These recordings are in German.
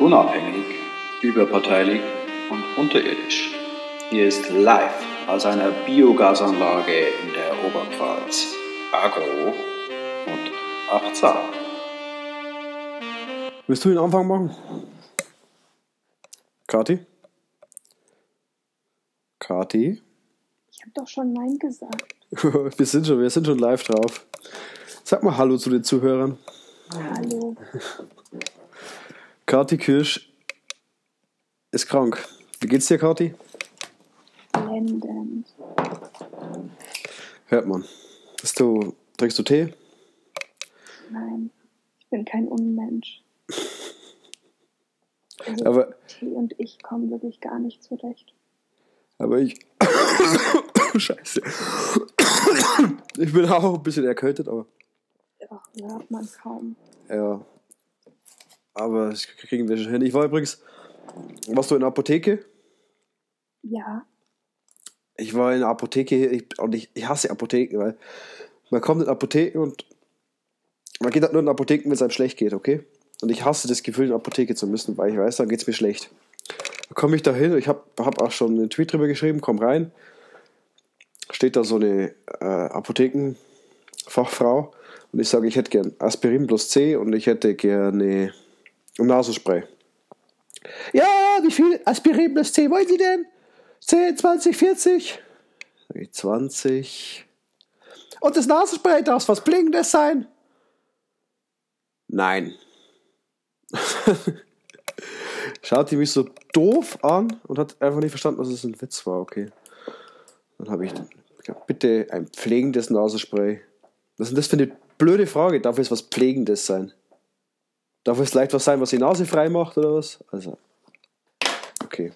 unabhängig, überparteilich und unterirdisch. Hier ist live aus einer Biogasanlage in der Oberpfalz. Agro und achtsam. Willst du den Anfang machen? Kati? Kati? Ich habe doch schon Nein gesagt. wir, sind schon, wir sind schon live drauf. Sag mal Hallo zu den Zuhörern. Hallo. Kati Kirsch ist krank. Wie geht's dir, Kati? Blendend. Hört man. Hast du, trinkst du Tee? Nein, ich bin kein Unmensch. Also Aber- Tee und ich kommen wirklich gar nicht zurecht. Aber ich. Scheiße. Ich bin auch ein bisschen erkältet, aber. Ach, hört man kaum. Ja. Aber das kriegen wir schon hin. Ich war übrigens. Warst du in der Apotheke? Ja, Ich war in der Apotheke ich, und ich, ich hasse Apotheken, weil man kommt in Apotheken und man geht halt nur in Apotheken, wenn es einem schlecht geht, okay? Und ich hasse das Gefühl, in der Apotheke zu müssen, weil ich weiß, dann geht es mir schlecht. Da komme ich da hin, ich habe hab auch schon einen Tweet drüber geschrieben, komm rein. Steht da so eine äh, Apothekenfachfrau und ich sage, ich hätte gern Aspirin plus C und ich hätte gerne ein Nasenspray. Ja, wie viel Aspirin plus C wollen Sie denn? 10, 20, 40? Sag ich 20. Und das Nasenspray darf was Blinkendes sein? Nein. Schaut die mich so doof an und hat einfach nicht verstanden, dass es ein Witz war, okay. Dann habe ich gesagt, bitte ein pflegendes Nasenspray. Was ist denn das für eine blöde Frage? Darf es was Pflegendes sein? Darf es vielleicht was sein, was die Nase frei macht oder was? Also, okay.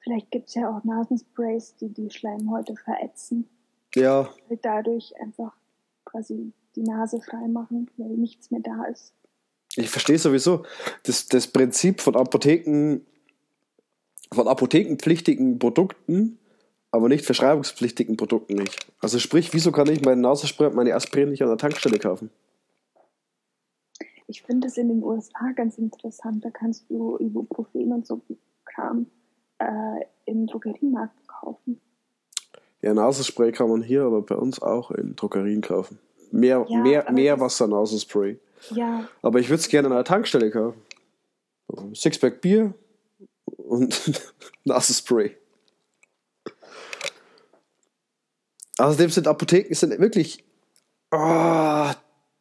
vielleicht gibt es ja auch Nasensprays, die die Schleimhäute verätzen. Ja, Und dadurch einfach quasi die Nase frei machen, weil nichts mehr da ist. Ich verstehe sowieso das, das Prinzip von Apotheken, von apothekenpflichtigen Produkten, aber nicht verschreibungspflichtigen Produkten nicht. Also sprich, wieso kann ich meine Nasenspray und meine Aspirin nicht an der Tankstelle kaufen? Ich finde es in den USA ganz interessant. Da kannst du Ibuprofen und so Kram äh, im Drogeriemarkt kaufen. Ja, Nasenspray kann man hier, aber bei uns auch in Drogerien kaufen. Mehr, Ja, mehr, mehr Wasser-Nasenspray. Ja, Aber ich würde es gerne an der Tankstelle kaufen. Sixpack Bier und Nasenspray. Außerdem sind Apotheken sind wirklich ah,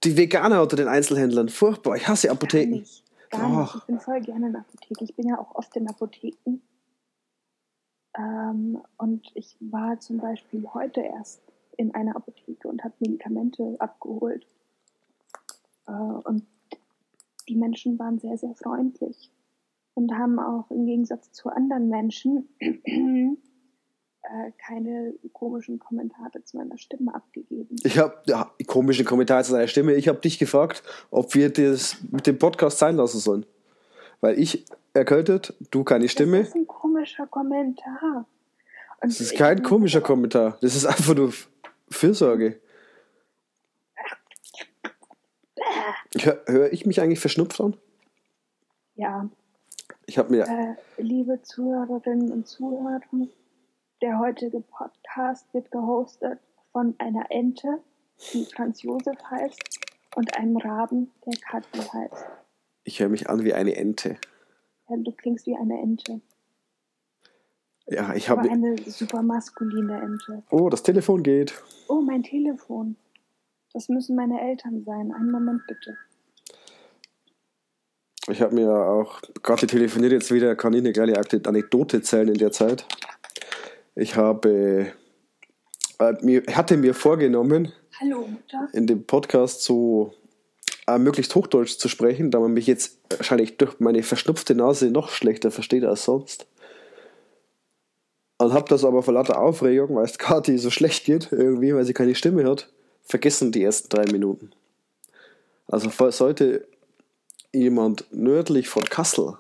die Veganer unter den Einzelhändlern. Furchtbar. Ich hasse gar Apotheken. nicht. Gar nicht. Ich bin voll gerne in der Apotheke. Ich bin ja auch oft in Apotheken. Ähm, und ich war zum Beispiel heute erst in einer Apotheke und habe Medikamente abgeholt. Äh, und die Menschen waren sehr, sehr freundlich und haben auch im Gegensatz zu anderen Menschen äh, keine komischen Kommentare zu meiner Stimme abgegeben. Ich habe ja, komische Kommentare zu deiner Stimme. Ich habe dich gefragt, ob wir das mit dem Podcast sein lassen sollen. Weil ich erkältet, du keine Stimme. Das ist ein komischer Kommentar. Und Das ist kein komischer Kommentar. Das ist einfach nur Fürsorge. Hör, höre ich mich eigentlich verschnupft an? Ja, Ich habe mir. äh, liebe Zuhörerinnen und Zuhörer, der heutige Podcast wird gehostet von einer Ente, die Franz Josef heißt, und einem Raben, der Kathi heißt. Ich höre mich an wie eine Ente. Ja, du klingst wie eine Ente, Ja, ich habe. eine super maskuline Ente. Oh, das Telefon geht. Oh, mein Telefon. Das müssen meine Eltern sein. Einen Moment bitte. Ich habe mir auch. Gerade telefoniert jetzt wieder, kann ich eine kleine Anekdote erzählen in der Zeit. Ich habe. Äh, mir, hatte mir vorgenommen, Hallo, in dem Podcast so äh, möglichst Hochdeutsch zu sprechen, da man mich jetzt wahrscheinlich durch meine verschnupfte Nase noch schlechter versteht als sonst. Und habe das aber vor lauter Aufregung, weil es Kati so schlecht geht, irgendwie, weil sie keine Stimme hat, vergessen die ersten drei Minuten. Also sollte jemand nördlich von Kassel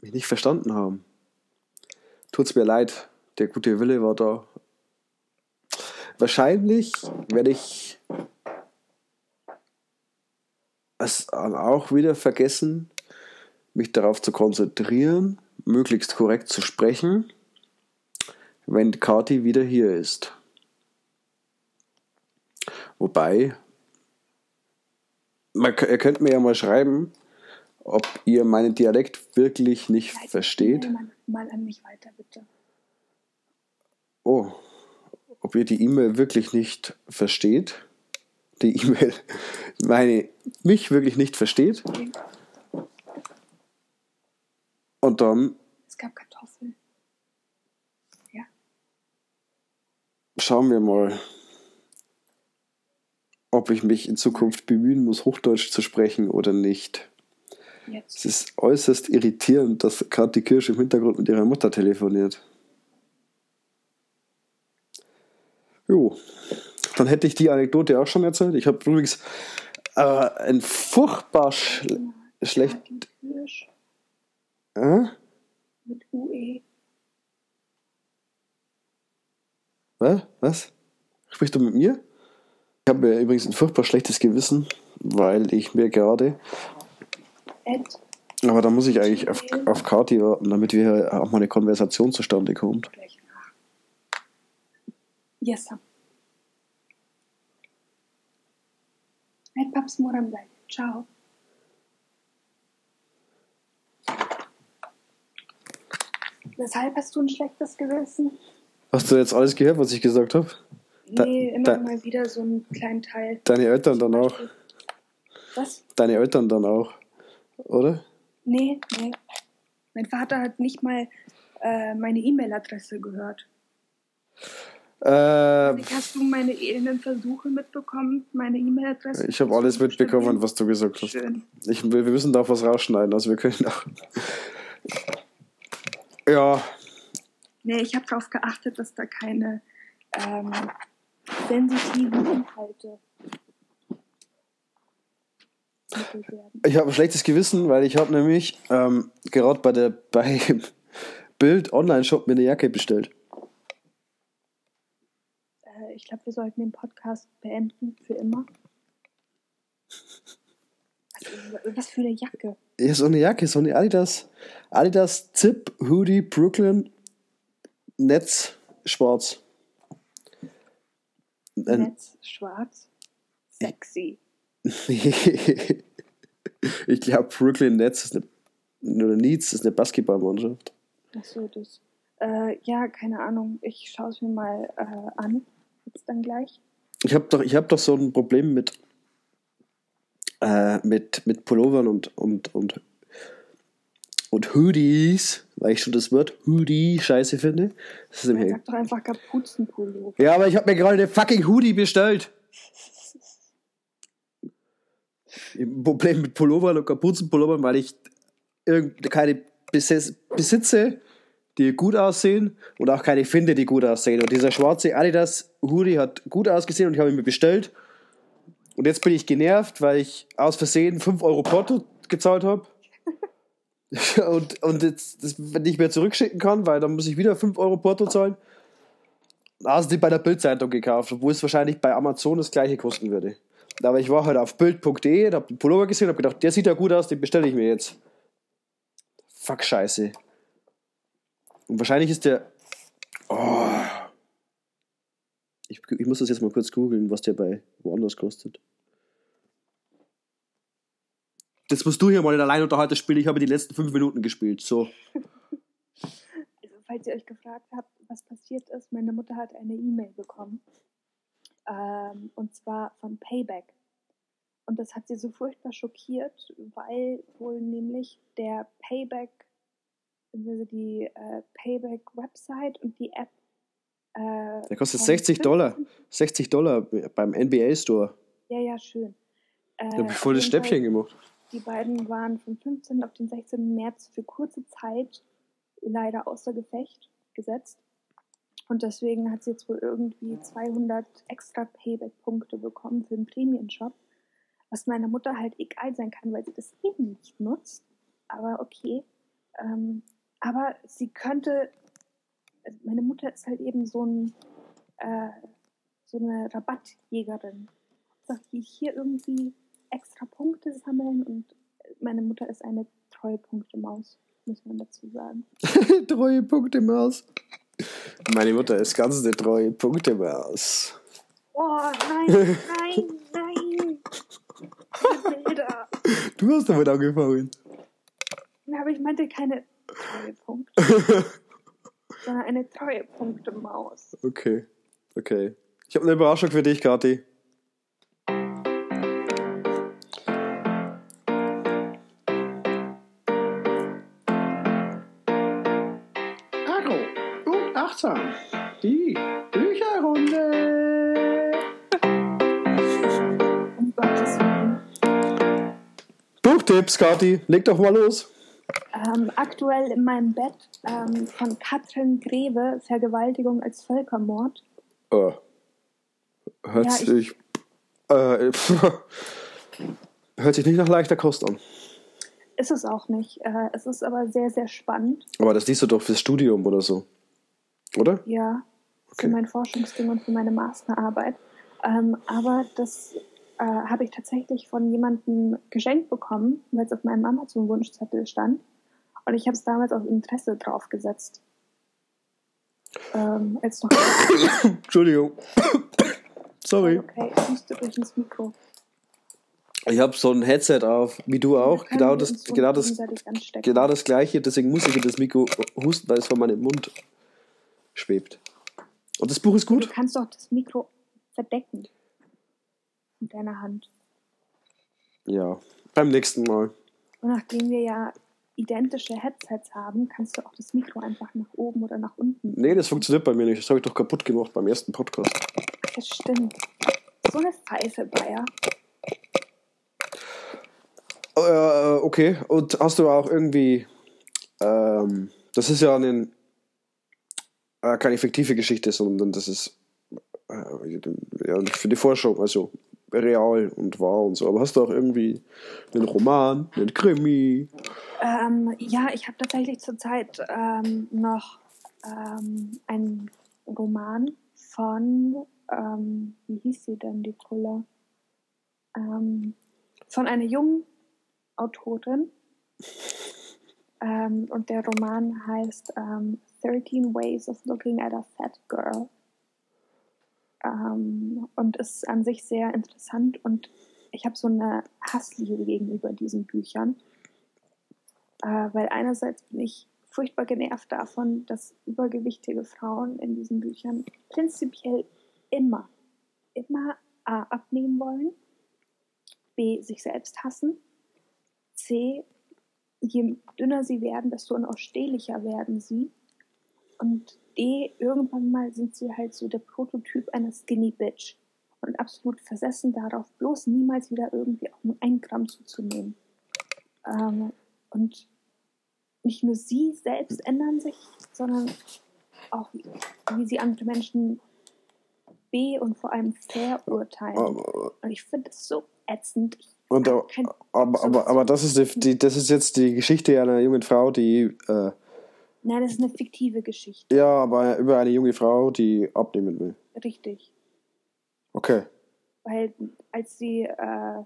mich nicht verstanden haben, tut's mir leid, der gute Wille war da. Wahrscheinlich werde ich es auch wieder vergessen, mich darauf zu konzentrieren, möglichst korrekt zu sprechen, wenn Kati wieder hier ist. Wobei, man, ihr könnt mir ja mal schreiben, ob ihr meinen Dialekt wirklich nicht Leite versteht. Mal an mich weiter, bitte. Oh, ob ihr die E-Mail wirklich nicht versteht. Die E-Mail, meine, mich wirklich nicht versteht. Und dann Es gab Kartoffeln. Ja. schauen wir mal, ob ich mich in Zukunft bemühen muss, Hochdeutsch zu sprechen oder nicht. Es Jetzt. ist äußerst irritierend, dass gerade die Kirsche im Hintergrund mit ihrer Mutter telefoniert. Jo, dann hätte ich die Anekdote auch schon erzählt. Ich habe übrigens äh, ein furchtbar schl schlecht. Äh? mit. UE. Was? Was? Sprichst du mit mir? Ich habe übrigens ein furchtbar schlechtes Gewissen, weil ich mir gerade. Aber da muss ich eigentlich auf, auf Kati warten, damit wir auch mal eine Konversation zustande kommt. Gleich. Yes, sir. Ed Paps Morambai. Ciao. Weshalb hast du ein schlechtes Gewissen? Hast du jetzt alles gehört, was ich gesagt habe? Nee, immer da- mal wieder so einen kleinen Teil. Deine Eltern dann auch. Was? Deine Eltern dann auch. Oder? Nee, nee. Mein Vater hat nicht mal äh, meine E-Mail-Adresse gehört. Äh, Hast du meine elenden Versuche mitbekommen, meine E-Mail-Adresse? ich habe alles mitbekommen, was du gesagt hast. Schön. Ich, wir müssen da auch was rausschneiden, also wir können auch. Ja, Nee, ich habe darauf geachtet, dass da keine ähm, sensitiven Inhalte ich habe ein schlechtes Gewissen, weil ich habe nämlich ähm, gerade bei der bei Bild Online-Shop mir eine Jacke bestellt. Ich glaube, wir sollten den Podcast beenden für immer. Was, was für eine Jacke. Ja, so eine Jacke, so eine Adidas, Adidas Zip Hoodie Brooklyn Netz schwarz. Netz, schwarz, sexy. ich glaube, Brooklyn Nets ist eine, oder Needs ist eine Basketballmannschaft. Achso, das. Äh, ja, keine Ahnung. Ich schaue es mir mal äh, an. Jetzt dann gleich. Ich habe doch, ich hab doch so ein Problem mit, äh, mit, mit Pullovern und, und, und, und Hoodies, weil ich schon das Wort Hoodie scheiße finde. Das ist nämlich, Sag doch einfach Kapuzenpullover. ja, aber ich habe mir gerade eine fucking Hoodie bestellt. Ein Problem mit Pullovern und Kapuzenpullovern, weil ich irgend keine besitze, die gut aussehen und auch keine finde, die gut aussehen. Und dieser schwarze Adidas Hoodie hat gut ausgesehen und ich habe ihn mir bestellt. Und jetzt bin ich genervt, weil ich aus Versehen 5 Euro Porto gezahlt habe. und und jetzt das nicht mehr zurückschicken kann, weil dann muss ich wieder 5 Euro Porto zahlen. Also die bei der Bildzeitung gekauft, obwohl es wahrscheinlich bei Amazon das gleiche kosten würde. Aber ich war halt auf bild.de, und hab den Pullover gesehen und hab gedacht, der sieht ja gut aus, den bestelle ich mir jetzt. Fuck Scheiße. Und wahrscheinlich ist der. Oh. Ich, ich muss das jetzt mal kurz googeln, was der bei woanders kostet. Jetzt musst du hier mal in Alleinunterhalter spielen. Ich habe die letzten fünf Minuten gespielt. So. Also, falls ihr euch gefragt habt, was passiert ist, meine Mutter hat eine E-Mail bekommen. Ähm, und zwar von Payback. Und das hat sie so furchtbar schockiert, weil wohl nämlich der Payback, also die äh, Payback-Website und die App. Äh, Der kostet von 60 Dollar. 15 60 Dollar beim NBA Store. Ja, ja, schön. Äh, Da habe ich voll das Stäbchen gemacht. Die beiden waren vom 15. auf den 16. März für kurze Zeit leider außer Gefecht gesetzt. Und deswegen hat sie jetzt wohl irgendwie 200 extra Payback-Punkte bekommen für den Premium-Shop. Was meiner Mutter halt egal sein kann, weil sie das eben nicht nutzt. Aber okay. Ähm, aber sie könnte, also meine Mutter ist halt eben so ein, äh, so eine Rabattjägerin. Sagt die hier irgendwie extra Punkte sammeln und meine Mutter ist eine Treuepunkte-Maus, muss man dazu sagen. treue Punkte Maus. Meine Mutter ist ganz eine treue Punkte Maus. Oh, nein, nein, nein. Du hast damit angefangen. Ja, aber ich meinte keine Treuepunkte, sondern eine Treuepunkte-Maus. Okay, okay. Ich habe eine Überraschung für dich, Kathi. Agro und achtsam. Die Bücherrunde. Um Gottes Willen. Buchtipps, Kathi. Leg doch mal los. Ähm, aktuell in meinem Bett ähm, von Katrin Greve, Vergewaltigung als Völkermord. Oh. Hört Ja, ich- sich. Äh, hört sich nicht nach leichter Kost an. Ist es auch nicht. Äh, es ist aber sehr, sehr spannend. Aber das liest du doch fürs Studium oder so. Oder? Ja, Okay. für mein Forschungsding und für meine Masterarbeit. Ähm, aber das äh, habe ich tatsächlich von jemandem geschenkt bekommen, weil es auf meinem Amazon-Wunschzettel stand. Und ich habe es damals aus Interesse draufgesetzt. Ähm, als noch Entschuldigung. Sorry. okay, ich musste durch ins Mikro. Ich habe so ein Headset auf, wie du auch. Genau das, genau, das, genau das gleiche. Deswegen muss ich in das Mikro husten, weil es vor meinem Mund schwebt. Und das Buch ist Du gut. kannst doch das Mikro verdecken. Mit deiner Hand. Ja. Beim nächsten Mal. Und nachdem wir ja identische Headsets haben, kannst du auch das Mikro einfach nach oben oder nach unten. Nee, das funktioniert bei mir nicht. Das habe ich doch kaputt gemacht beim ersten Podcast. Das stimmt. So eine Pfeife, Bayer. Äh, okay. Und hast du auch irgendwie. Ähm, das ist ja eine, äh, keine fiktive Geschichte, sondern das ist äh, für die Forschung, also real und wahr und so. Aber hast du auch irgendwie einen Roman, einen Krimi? Ähm, ja, ich habe tatsächlich zurzeit ähm, noch ähm, einen Roman von, ähm, wie hieß sie denn, die Trulle? Ähm, von einer jungen Autorin. Ähm, und der Roman heißt ähm, 13 Ways of Looking at a Fat Girl. Ähm, und ist an sich sehr interessant und ich habe so eine Hassliebe gegenüber diesen Büchern. Äh, weil einerseits bin ich furchtbar genervt davon, dass übergewichtige Frauen in diesen Büchern prinzipiell immer, immer A, abnehmen wollen, B, sich selbst hassen, C, je dünner sie werden, desto unausstehlicher werden sie und D, irgendwann mal sind sie halt so der Prototyp einer Skinny Bitch und absolut versessen darauf, bloß niemals wieder irgendwie auch nur ein Gramm zuzunehmen. Ähm, und nicht nur sie selbst ändern sich, sondern auch wie, wie sie andere Menschen be- und vor allem verurteilen. Aber, Und ich finde das so ätzend. Ich und, aber, aber, aber das, ist die, die, das ist jetzt die Geschichte einer jungen Frau, die. Äh, Nein, das ist eine fiktive Geschichte. ja, aber über eine junge Frau, die abnehmen will. Richtig. Okay. Weil als sie äh,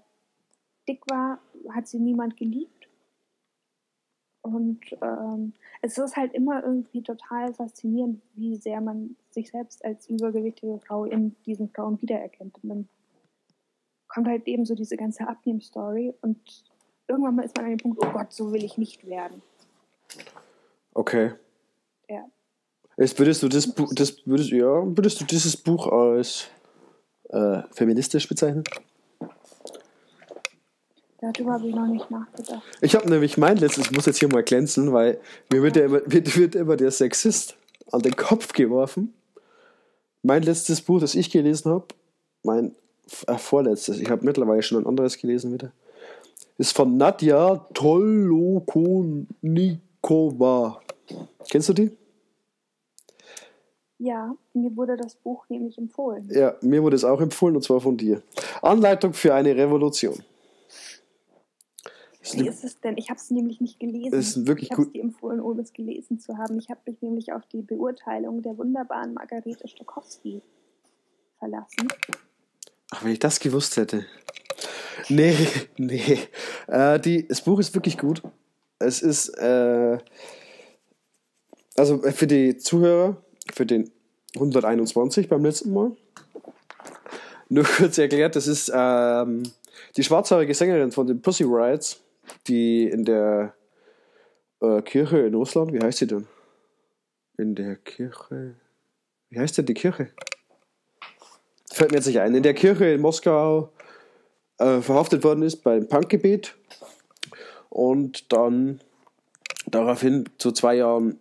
dick war, hat sie niemand geliebt. Und ähm, es ist halt immer irgendwie total faszinierend, wie sehr man sich selbst als übergewichtige Frau in diesen Frauen wiedererkennt. Und dann kommt halt eben so diese ganze Abnehm-Story und irgendwann mal ist man an dem Punkt, oh Gott, so will ich nicht werden. Okay. Ja. Jetzt würdest du das, Bu das würdest, ja, würdest du dieses Buch als äh, feministisch bezeichnen? Darüber habe ich noch nicht nachgedacht. Ich habe nämlich mein letztes, ich muss jetzt hier mal glänzen, weil mir wird, ja immer, wird, wird immer der Sexist an den Kopf geworfen. Mein letztes Buch, das ich gelesen habe, mein äh, vorletztes, ich habe mittlerweile schon ein anderes gelesen wieder, ist von Nadja Tolokonikova. Kennst du die? Ja, mir wurde das Buch nämlich empfohlen. Ja, mir wurde es auch empfohlen und zwar von dir. Anleitung für eine Revolution. Wie ist es denn? Ich habe es nämlich nicht gelesen. Ist wirklich ich habe es dir empfohlen, ohne es gelesen zu haben. Ich habe mich nämlich auf die Beurteilung der wunderbaren Margarete Stokowski verlassen. Ach, wenn ich das gewusst hätte. Nee, nee. Äh, die, das Buch ist wirklich gut. Es ist, äh, also für die Zuhörer, für den 121 beim letzten Mal, nur kurz erklärt, das ist ähm, die schwarzhaarige Sängerin von den Pussy Riots, die in der äh, Kirche in Russland, wie heißt sie denn? In der Kirche, wie heißt denn die Kirche? Fällt mir jetzt nicht ein. In der Kirche in Moskau äh, verhaftet worden ist beim Punkgebet und dann daraufhin zu zwei Jahren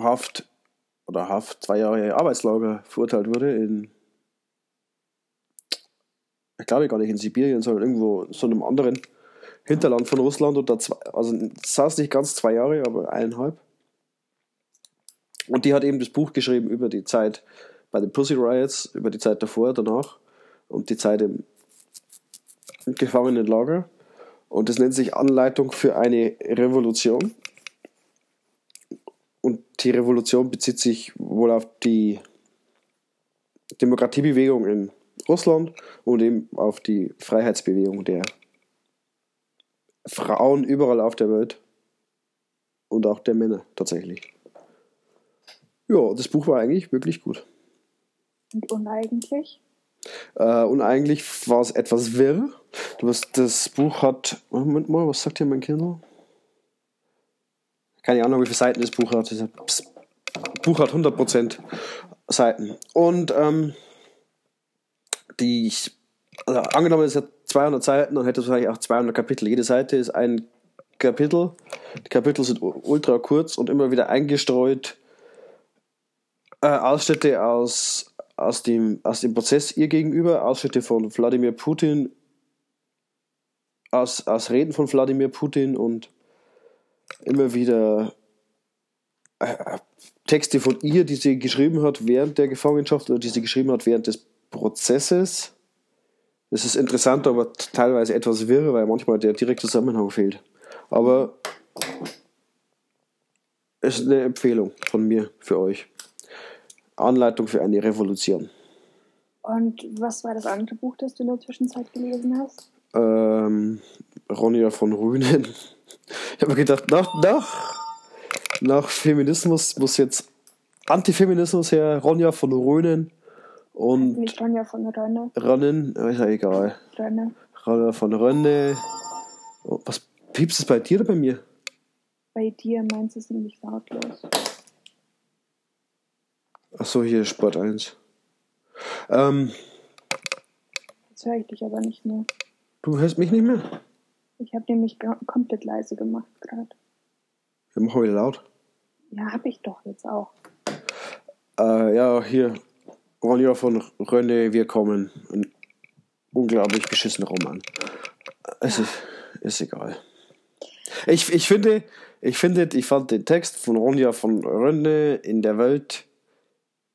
Haft oder Haft, zwei Jahre Arbeitslager verurteilt wurde in ich glaube gar nicht in Sibirien, sondern irgendwo in so einem anderen Hinterland von Russland und da zwei, also saß nicht ganz zwei Jahre, aber eineinhalb. Und die hat eben das Buch geschrieben über die Zeit bei den Pussy Riots, über die Zeit davor, danach und die Zeit im Gefangenenlager. Und das nennt sich Anleitung für eine Revolution. Und die Revolution bezieht sich wohl auf die Demokratiebewegung in Russland und eben auf die Freiheitsbewegung der Frauen überall auf der Welt und auch der Männer tatsächlich. Ja, das Buch war eigentlich wirklich gut. Und uneigentlich? Äh, und eigentlich war es etwas wirr. Das, Buch hat, Moment mal, was sagt hier mein Kindle? Keine Ahnung, wie viele Seiten das Buch hat. Das Buch hat 100% Seiten. Und ähm, die, also angenommen, es hat 200 Seiten, dann hätte es wahrscheinlich auch 200 Kapitel. Jede Seite ist ein Kapitel. Die Kapitel sind ultra kurz und immer wieder eingestreut. Äh, Ausschnitte aus, aus, dem, aus dem Prozess ihr gegenüber, Ausschnitte von Wladimir Putin, aus, aus Reden von Wladimir Putin und immer wieder äh, Texte von ihr, die sie geschrieben hat während der Gefangenschaft oder die sie geschrieben hat während des Prozesses. Es ist interessant, aber teilweise etwas wirr, weil manchmal der direkte Zusammenhang fehlt. Aber es ist eine Empfehlung von mir für euch. Anleitung für eine Revolution. Und was war das andere Buch, das du in der Zwischenzeit gelesen hast? Ähm, Ronja von Rühnen. Ich habe mir gedacht, nach, nach, nach Feminismus muss jetzt Antifeminismus her, Ronja von Röhnen und Nicht Ronja von Rönne. Ronnen, ist ja egal. Rönne. Ronja von Rönne. Oh, Was piepst es bei dir oder bei mir? Bei dir meinst du es nämlich lautlos. Achso, hier Sport 1. Ähm, Jetzt höre ich dich aber nicht mehr. du hörst mich nicht mehr? Ich habe nämlich komplett leise gemacht gerade. Wir machen wieder laut. Ja, habe ich doch jetzt auch. Äh, ja, hier. Ronja von Rönne, wir kommen. Ein unglaublich beschissener Roman. Es ist, ist egal. Ich, ich finde, ich finde, ich fand den Text von Ronja von Rönne in der Welt,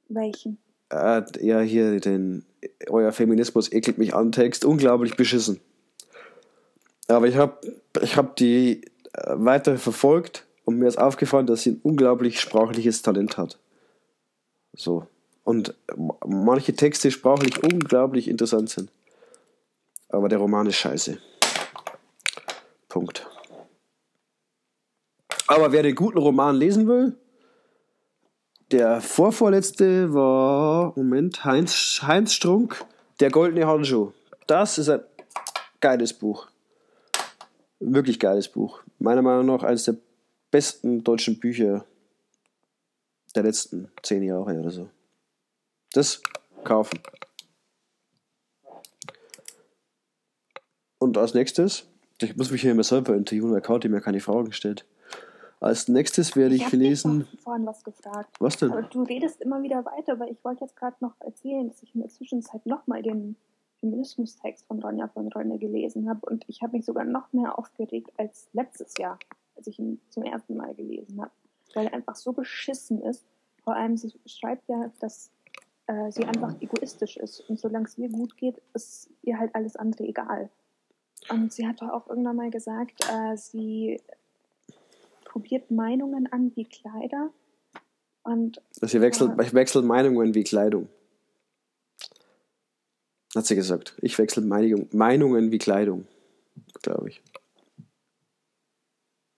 Welchen? äh, ja, hier den Euer Feminismus ekelt mich an Text, unglaublich beschissen. Aber ich habe ich hab die äh, weiter verfolgt und mir ist aufgefallen, dass sie ein unglaublich sprachliches Talent hat. So. Und m- manche Texte sprachlich unglaublich interessant sind. Aber der Roman ist scheiße. Punkt. Aber wer den guten Roman lesen will, der vorvorletzte war, Moment, Heinz, Heinz Strunk, Der goldene Handschuh. Das ist ein geiles Buch. Wirklich geiles Buch. Meiner Meinung nach eines der besten deutschen Bücher der letzten zehn Jahre oder so. Das kaufen. Und als nächstes, ich muss mich hier immer selber interviewen, weil Kathi mir keine Fragen stellt. Als nächstes werde ich dich lesen. doch vorhin was gefragt. Was denn? Aber du redest immer wieder weiter, weil ich wollte jetzt gerade noch erzählen, dass ich in der Zwischenzeit nochmal den Feminismustext von Ronja von Rönne gelesen habe und ich habe mich sogar noch mehr aufgeregt als letztes Jahr, als ich ihn zum ersten Mal gelesen habe, weil er einfach so beschissen ist. Vor allem, sie schreibt ja, dass äh, sie einfach egoistisch ist und solange es ihr gut geht, ist ihr halt alles andere egal. Und sie hat doch auch irgendwann mal gesagt, äh, sie probiert Meinungen an wie Kleider und Sie wechselt, ich wechsle Meinungen wie Kleidung. Hat sie gesagt. Ich wechsle Meinung, Meinungen wie Kleidung, glaube ich.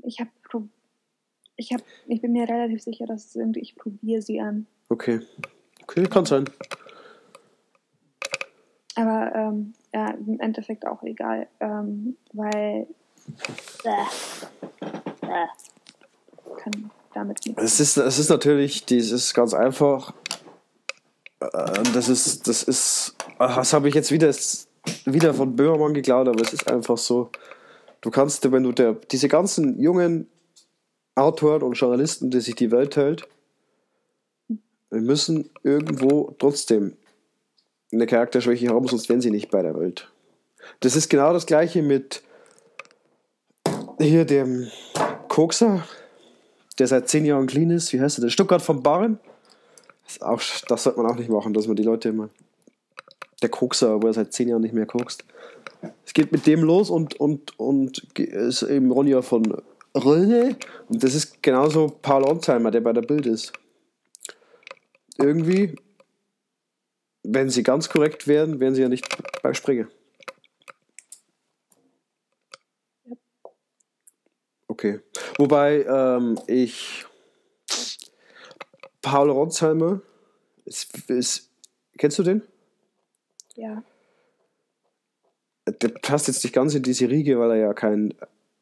Ich habe ich hab, ich bin mir relativ sicher, dass es irgendwie, ich probiere sie an. Okay. Okay, kann sein. Aber ähm, ja, im Endeffekt auch egal, ähm, weil äh, äh, kann damit nichts. Es ist, es ist natürlich, dieses ganz einfach. äh, Das ist, das ist, das habe ich jetzt wieder, wieder von Böhmermann geklaut, aber es ist einfach so. Du kannst, wenn du der, diese ganzen jungen Autoren und Journalisten, die sich die Welt hält, wir müssen irgendwo trotzdem eine Charakterschwäche haben, sonst wären sie nicht bei der Welt. Das ist genau das gleiche mit hier dem Kokser, der seit zehn Jahren clean ist. Wie heißt er? Der Stuttgart vom Barren. Das, auch, das sollte man auch nicht machen, dass man die Leute immer. Der Kokser, wo er seit zehn Jahren nicht mehr kokst. Es geht mit dem los und, und, und ist eben Ronja von Röne. Und das ist genauso Paul Onsheimer, der bei der Bild ist. Irgendwie, wenn sie ganz korrekt wären, wären sie ja nicht bei Springer. Okay. Wobei ähm, ich Paul Ronsheimer ist, ist, kennst du den? Ja. Der passt jetzt nicht ganz in diese Riege, weil er ja kein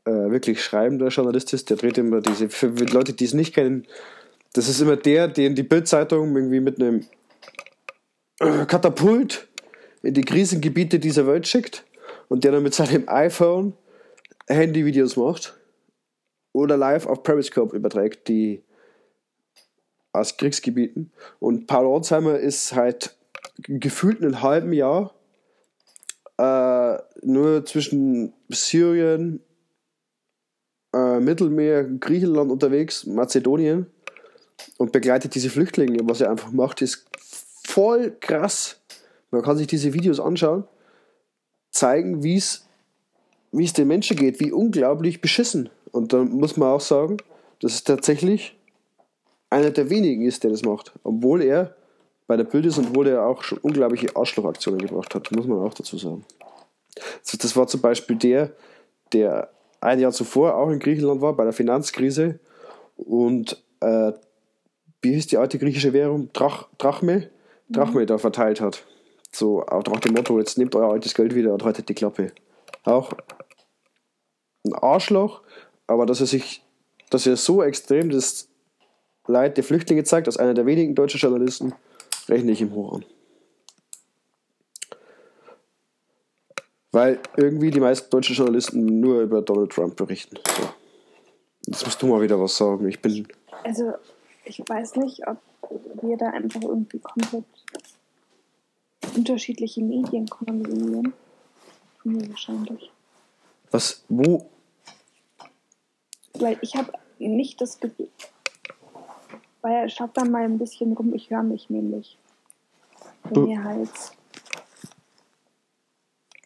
äh, wirklich schreibender Journalist ist. Der dreht immer diese, für Leute, die es nicht kennen, das ist immer der, den die Bildzeitung irgendwie mit einem äh, Katapult in die Krisengebiete dieser Welt schickt und der dann mit seinem iPhone Handyvideos macht oder live auf Periscope überträgt, die aus Kriegsgebieten. Und Paul Ortsheimer ist seit gefühlt einem halben Jahr äh, nur zwischen Syrien, äh, Mittelmeer, Griechenland unterwegs, Mazedonien und begleitet diese Flüchtlinge. Was er einfach macht, ist voll krass. Man kann sich diese Videos anschauen, zeigen, wie es den Menschen geht, wie unglaublich beschissen. Und dann muss man auch sagen, dass es tatsächlich einer der wenigen ist, der das macht. Obwohl er bei der Bild ist und obwohl er auch schon unglaubliche Arschlochaktionen gebracht hat, muss man auch dazu sagen. Das war zum Beispiel der, der ein Jahr zuvor auch in Griechenland war, bei der Finanzkrise und äh, wie hieß die alte griechische Währung? Drach, Drachme? Drachme da verteilt hat. So, auch nach dem Motto, jetzt nehmt euer altes Geld wieder und haltet die Klappe. Auch ein Arschloch, aber dass er sich, dass er so extrem das Leid der Flüchtlinge zeigt, als einer der wenigen deutschen Journalisten, rechne ich ihm hoch an. Weil irgendwie die meisten deutschen Journalisten nur über Donald Trump berichten. So. Jetzt musst du mal wieder was sagen. Ich bin. Also, ich weiß nicht, ob wir da einfach irgendwie komplett unterschiedliche Medien konsumieren. Wir wahrscheinlich. Was, wo? Weil ich habe nicht das Gefühl. Weil schaut da mal ein bisschen rum, ich höre mich nämlich. Du- mir halt,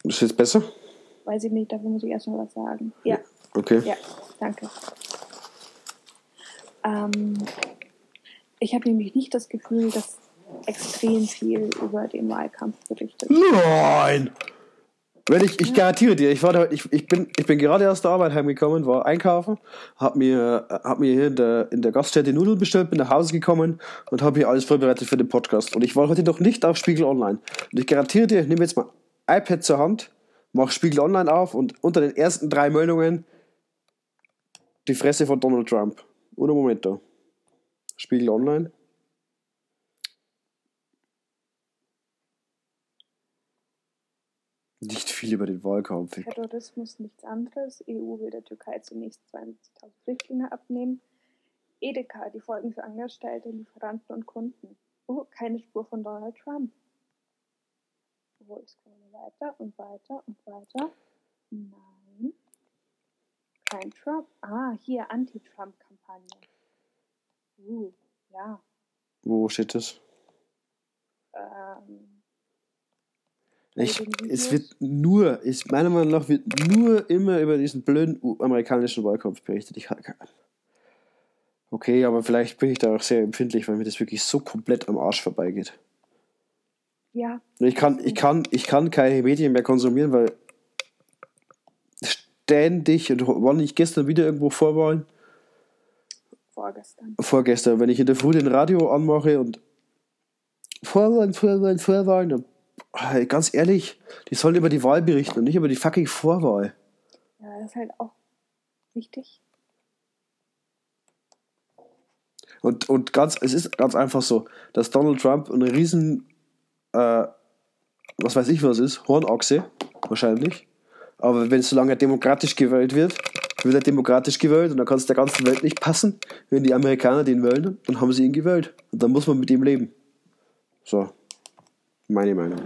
Ist jetzt besser? weiß ich nicht, dafür muss ich erstmal was sagen. Ja, Okay. ja, danke. Ähm, ich habe nämlich nicht das Gefühl, dass extrem viel über den Wahlkampf berichtet. Nein! Wenn ich, ich garantiere dir, ich, war da, ich, ich, bin, ich bin gerade aus der Arbeit heimgekommen, war einkaufen, habe mir, hab mir hier in der, in der Gaststätte Nudeln bestellt, bin nach Hause gekommen und habe hier alles vorbereitet für den Podcast. Und ich war heute noch nicht auf Spiegel Online. Und ich garantiere dir, ich nehme jetzt mal iPad zur Hand, mache Spiegel Online auf und unter den ersten drei Meldungen die Fresse von Donald Trump. Ohne Moment da. Spiegel Online. Nicht viel über den Wahlkampf. Terrorismus nichts anderes. EU will der Türkei zunächst 72.000 Flüchtlinge abnehmen. Edeka, die Folgen für Angestellte, Lieferanten und Kunden. Oh, keine Spur von Donald Trump. Wo ich scrolle weiter und weiter und weiter. Nein. Kein Trump. Ah, hier Anti-Trump-Kampagne. Uh, ja. Wo steht das? Ähm, Ich, es wird nur, ist meiner Meinung nach wird nur immer über diesen blöden amerikanischen Wahlkampf berichtet. Ich, okay, aber vielleicht bin ich da auch sehr empfindlich, weil mir das wirklich so komplett am Arsch vorbeigeht. Ja. Ich kann, ich kann, ich kann keine Medien mehr konsumieren, weil ständig, und wann ich gestern wieder irgendwo Vorwahlen, Vorgestern. vorgestern, wenn ich in der Früh den Radio anmache und Vorwahlen, Vorwahlen, Vorwahlen, dann, ganz ehrlich, die sollen über die Wahl berichten und nicht über die fucking Vorwahl. Ja, das ist halt auch wichtig. Und, und ganz, es ist ganz einfach so, dass Donald Trump eine riesen, äh, was weiß ich was ist, Hornochse, wahrscheinlich. Aber wenn solange er demokratisch gewählt wird, wird er demokratisch gewählt und dann kann es der ganzen Welt nicht passen. Wenn die Amerikaner den wählen, dann haben sie ihn gewählt. Und dann muss man mit ihm leben. So. Meine Meinung.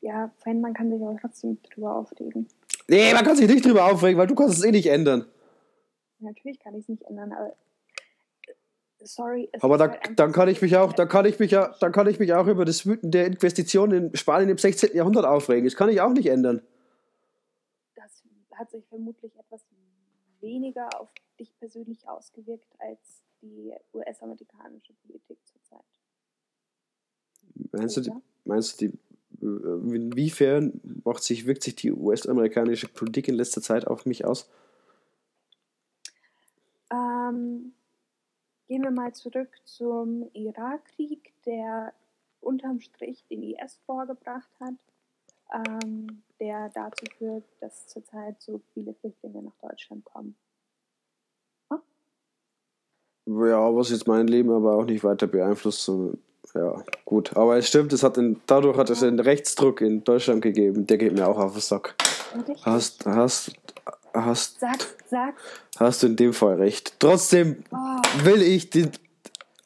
Ja, Fan, man kann sich aber trotzdem drüber aufregen. Nee, man kann sich nicht drüber aufregen, weil du kannst es eh nicht ändern. Natürlich kann ich es nicht ändern, aber äh, sorry. Es Aber ist dann, halt dann kann ich mich auch, dann kann ich mich ja, dann kann ich mich auch über das Wüten der Investitionen in Spanien im 16. Jahrhundert aufregen. Das kann ich auch nicht ändern. Das hat sich vermutlich etwas weniger auf dich persönlich ausgewirkt als die US-amerikanische Politik zurzeit. Meinst du, die, meinst du, die, äh, inwiefern macht sich, wirkt sich die US-amerikanische Politik in letzter Zeit auf mich aus? Ähm, gehen wir mal zurück zum Irakkrieg, der unterm Strich den IS vorgebracht hat, ähm, der dazu führt, dass zurzeit so viele Flüchtlinge nach Deutschland kommen. Ja, was jetzt mein Leben aber auch nicht weiter beeinflusst, sondern ja, gut. Aber es stimmt, es hat den, dadurch hat es einen Rechtsdruck in Deutschland gegeben. Der geht mir auch auf den Sack. Richtig? Hast, hast, hast, Sag, sag, hast du in dem Fall recht. Trotzdem oh, will ich den.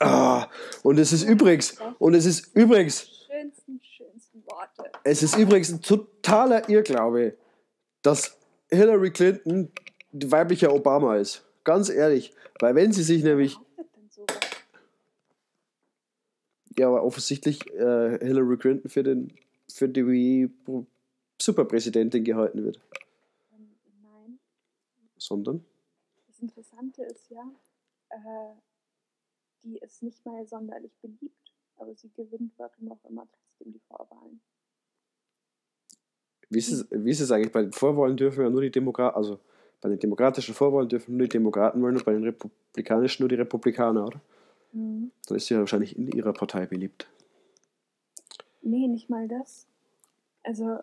Ah, und es ist übrigens, und es ist übrigens, schönsten, schönsten Worte. es ist übrigens ein totaler Irrglaube, dass Hillary Clinton die weibliche Obama ist. Ganz ehrlich. Weil wenn sie sich nämlich, Behauptet denn sowas? Ja, aber offensichtlich äh, Hillary Clinton für den, für die Superpräsidentin gehalten wird. Ähm, Nein. Sondern? Das Interessante ist ja, äh, die ist nicht mal sonderlich beliebt, aber sie gewinnt warum auch immer trotzdem die Vorwahlen. Wie ist, es, wie ist es eigentlich? Bei den Vorwahlen dürfen ja nur die Demokraten, also bei den demokratischen Vorwahlen dürfen nur die Demokraten wählen und bei den republikanischen nur die Republikaner, oder? Mhm. Dann ist sie ja wahrscheinlich in ihrer Partei beliebt. Nee, nicht mal das. Also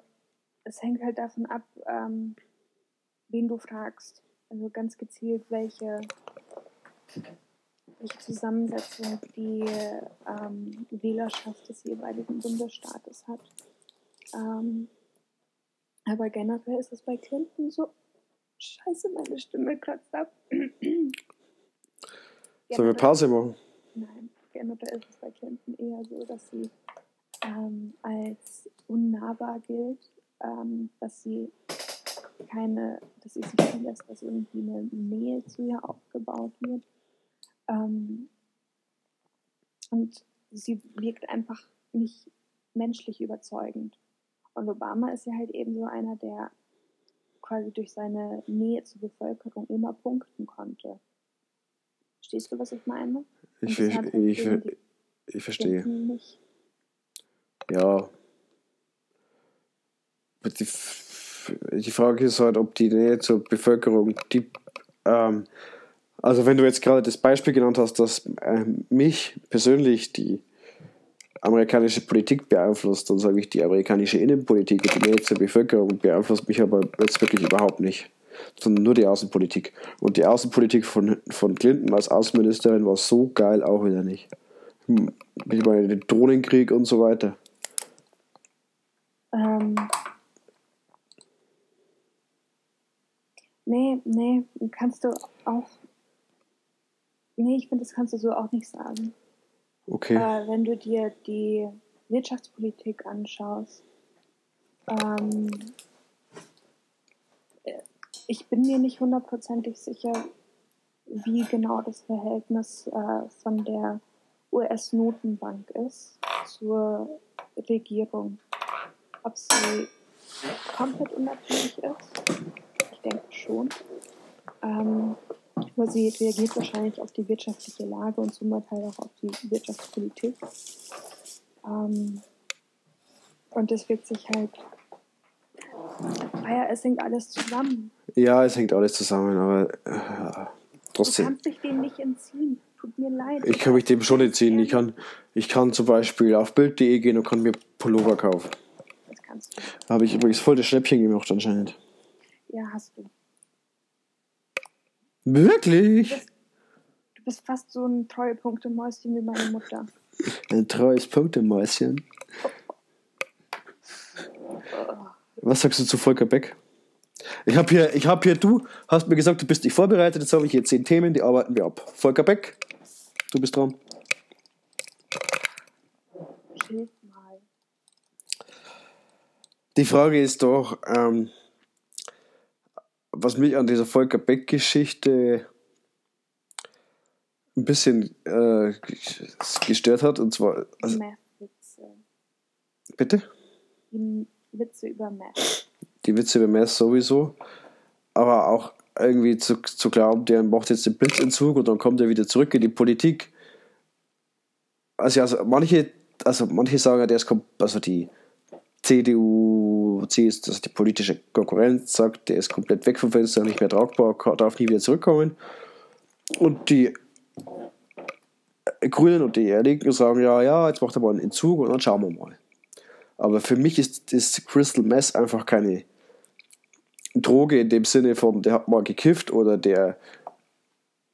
es hängt halt davon ab, ähm, wen du fragst. Also ganz gezielt, welche, welche Zusammensetzung die ähm, Wählerschaft des jeweiligen Bundesstaates hat. Ähm, aber generell ist es bei Clinton so. Scheiße, meine Stimme kratzt ab. Sollen wir Pause machen? Nein, generell ist es bei Clinton eher so, dass sie ähm, als unnahbar gilt, ähm, dass sie keine, dass sie sich zulässt, dass irgendwie eine Nähe zu ihr aufgebaut wird. Ähm, und sie wirkt einfach nicht menschlich überzeugend. Und Obama ist ja halt eben so einer, der quasi durch seine Nähe zur Bevölkerung immer punkten konnte. Verstehst du, was ich meine? Ich, ver- ich, ver- ich verstehe. Ja. Die, die Frage ist halt, ob die Nähe zur Bevölkerung, die, ähm, also wenn du jetzt gerade das Beispiel genannt hast, dass ähm, mich persönlich die amerikanische Politik beeinflusst, dann sage ich, die amerikanische Innenpolitik und die Nähe zur Bevölkerung beeinflusst mich aber jetzt wirklich überhaupt nicht, sondern nur die Außenpolitik. Und die Außenpolitik von, von Clinton als Außenministerin war so geil auch wieder nicht. Hm, Ich meine, den Drohnenkrieg und so weiter. Ähm, nee, nee, kannst du auch. Nee, ich finde, das kannst du so auch nicht sagen. Okay. Äh, wenn du dir die Wirtschaftspolitik anschaust, ähm, äh, ich bin mir nicht hundertprozentig sicher, wie genau das Verhältnis äh, von der US-Notenbank ist zur Regierung. Ob sie komplett unabhängig ist? Ich denke schon. Ähm, aber sie reagiert wahrscheinlich auf die wirtschaftliche Lage und somit halt auch auf die Wirtschaftspolitik. Ähm, und das wird sich halt. Ah ja, es hängt alles zusammen. Ja, es hängt alles zusammen, aber äh, Du trotzdem. kannst dich dem nicht entziehen. Tut mir leid. Ich kann mich dem schon entziehen. Ich kann, ich kann zum Beispiel auf Bild.de gehen und kann mir Pullover kaufen. Das kannst du. Da habe ich übrigens voll das Schnäppchen gemacht anscheinend. Ja, hast du. Wirklich? Du bist fast so ein Treuepunktemäuschen wie meine Mutter. Ein treues Punktemäuschen. Was sagst du zu Volker Beck? Ich habe hier, ich habe hier, du hast mir gesagt, du bist nicht vorbereitet. Jetzt habe ich hier zehn Themen, die arbeiten wir ab. Volker Beck, du bist dran. Schild mal. Die Frage ist doch, ähm, was mich an dieser Volker Beck-Geschichte ein bisschen äh, gestört hat, und zwar, also, bitte? Die Witze über Meth. die Witze über Mess sowieso, aber auch irgendwie zu, zu glauben, der macht jetzt den Blitzentzug und dann kommt er wieder zurück in die Politik. Also, also manche, also manche sagen ja, der ist also die CDU, CSU, also die politische Konkurrenz sagt, der ist komplett weg vom Fenster, nicht mehr tragbar, darf nie wieder zurückkommen. Und die Grünen und die Linken sagen, ja, ja, jetzt macht er mal einen Entzug und dann schauen wir mal. Aber für mich ist das Crystal Mess einfach keine Droge in dem Sinne von, der hat mal gekifft oder der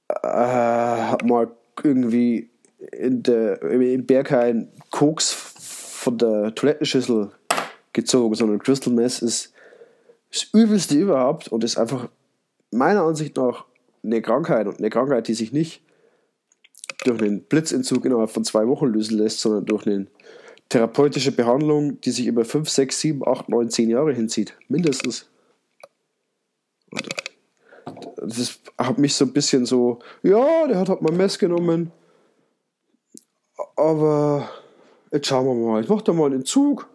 äh, hat mal irgendwie in der, im Berghain Koks von der Toilettenschüssel gezogen, sondern Crystal Mess ist das Übelste überhaupt und ist einfach meiner Ansicht nach eine Krankheit und eine Krankheit, die sich nicht durch einen Blitzentzug innerhalb von zwei Wochen lösen lässt, sondern durch eine therapeutische Behandlung, die sich über 5, 6, 7, 8, 9, 10 Jahre hinzieht. Mindestens. Das hat mich so ein bisschen so, ja, der hat halt mal Mess genommen, aber jetzt schauen wir mal, ich mach da mal einen Entzug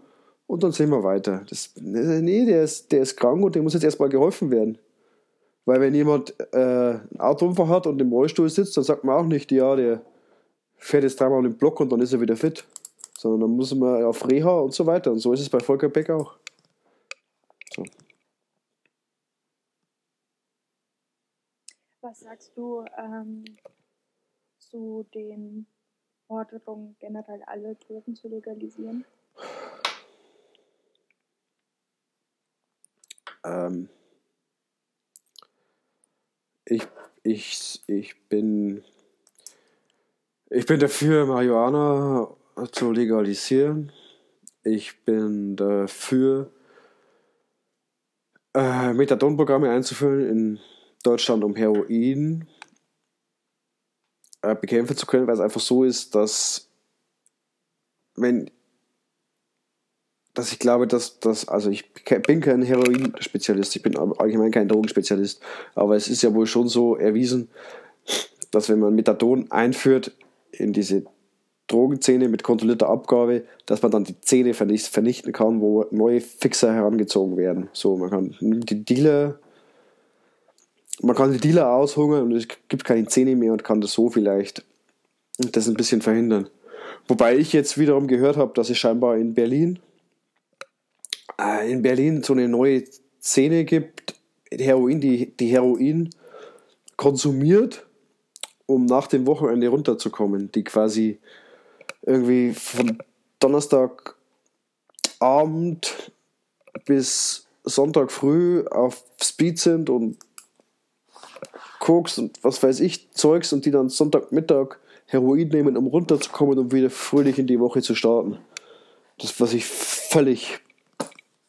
und dann sehen wir weiter. Das, nee, der ist, der ist krank und dem muss jetzt erstmal geholfen werden. Weil wenn jemand äh, einen Autounfall hat und im Rollstuhl sitzt, dann sagt man auch nicht, ja, der fährt jetzt dreimal den Block und dann ist er wieder fit. Sondern dann muss man auf Reha und so weiter. Und so ist es bei Volker Beck auch. So. Was sagst du ähm, zu den Forderungen, generell alle Drogen zu legalisieren? Ähm, ich, ich, ich bin ich bin dafür, Marihuana zu legalisieren. Ich bin dafür, äh, Methadonprogramme einzuführen in Deutschland, um Heroin äh, bekämpfen zu können, weil es einfach so ist, dass wenn dass ich glaube, dass das, also ich bin kein Heroin-Spezialist, ich bin all- allgemein kein Drogenspezialist, aber es ist ja wohl schon so erwiesen, dass wenn man Methadon einführt in diese Drogenzähne mit kontrollierter Abgabe, dass man dann die Zähne vernicht, vernichten kann, wo neue Fixer herangezogen werden. So, man kann die Dealer, man kann die Dealer aushungern und es gibt keine Zähne mehr und kann das so vielleicht das ein bisschen verhindern. Wobei ich jetzt wiederum gehört habe, dass es scheinbar in Berlin äh, in Berlin so eine neue Szene gibt, Heroin, die, die Heroin konsumiert, um nach dem Wochenende runterzukommen, die quasi irgendwie von Donnerstagabend bis Sonntag früh auf Speed sind und Koks und was weiß ich, Zeugs und die dann Sonntagmittag Heroin nehmen, um runterzukommen und wieder fröhlich in die Woche zu starten. Das, was ich völlig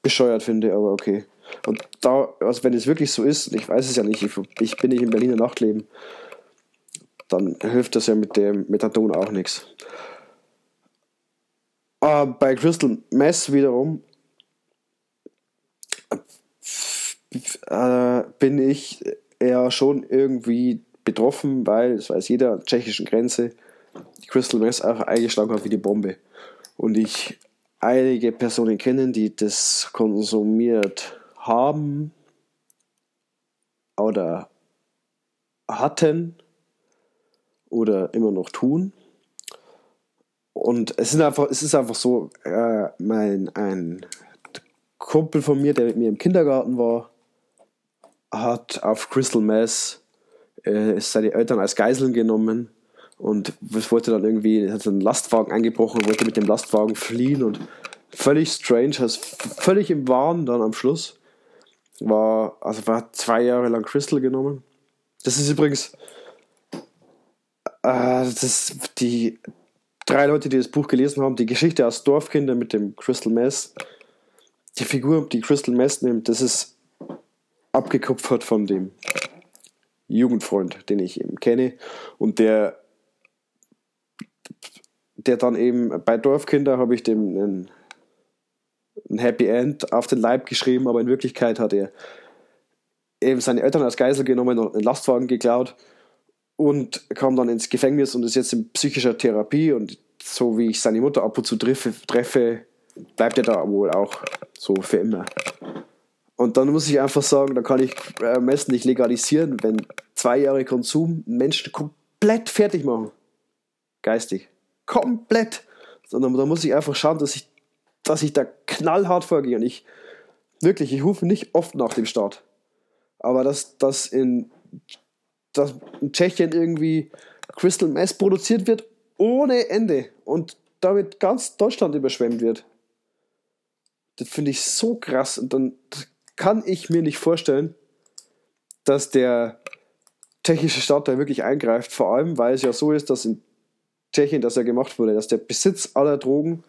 bescheuert finde, aber okay. Und da, also wenn es wirklich so ist, ich weiß es ja nicht, ich, ich bin nicht im Berliner Nachtleben, dann hilft das ja mit dem Methadon auch nichts. Aber bei Crystal Mess wiederum äh, bin ich eher schon irgendwie betroffen, weil, das weiß jeder, an der tschechischen Grenze, die Crystal Mess einfach eingeschlagen hat wie die Bombe. Und ich einige Personen kennen, die das konsumiert haben oder hatten oder immer noch tun. Und es, sind einfach, es ist einfach so, äh, mein, ein Kumpel von mir, der mit mir im Kindergarten war, hat auf Crystal Mass äh, seine Eltern als Geiseln genommen und wollte dann irgendwie, hat einen Lastwagen eingebrochen und wollte mit dem Lastwagen fliehen und völlig strange, also völlig im Wahn dann am Schluss. War, also war zwei Jahre lang Crystal genommen. Das ist übrigens, äh, das ist die drei Leute, die das Buch gelesen haben, die Geschichte aus Dorfkinder mit dem Crystal Mess. Die Figur, die Crystal Mess nimmt, das ist abgekupfert von dem Jugendfreund, den ich eben kenne und der der dann eben bei Dorfkinder habe ich dem einen, ein Happy End auf den Leib geschrieben, aber in Wirklichkeit hat er eben seine Eltern als Geisel genommen und einen Lastwagen geklaut und kam dann ins Gefängnis und ist jetzt in psychischer Therapie und so wie ich seine Mutter ab und zu treffe, treffe bleibt er da wohl auch so für immer. Und dann muss ich einfach sagen, da kann ich am besten nicht legalisieren, wenn zwei Jahre Konsum Menschen komplett fertig machen. Geistig. Komplett. Sondern da muss ich einfach schauen, dass ich, dass ich da knallhart vorgehe. Und ich, wirklich, ich rufe nicht oft nach dem Staat. Aber dass, dass, in, dass in Tschechien irgendwie Crystal Mess produziert wird ohne Ende und damit ganz Deutschland überschwemmt wird. Das finde ich so krass. Und dann kann ich mir nicht vorstellen, dass der tschechische Staat da wirklich eingreift. Vor allem, weil es ja so ist, dass in Tschechien das ja gemacht wurde, dass der Besitz aller Drogen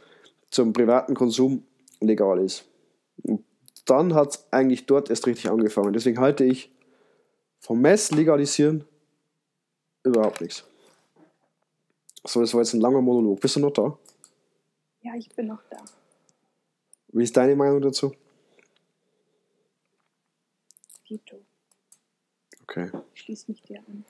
zum privaten Konsum legal ist. Und dann hat es eigentlich dort erst richtig angefangen. Deswegen halte ich vom Mess legalisieren überhaupt nichts. So, das war jetzt ein langer Monolog. Bist du noch da? Ja, ich bin noch da. Wie ist deine Meinung dazu? Vito, Okay. schließ mich dir an.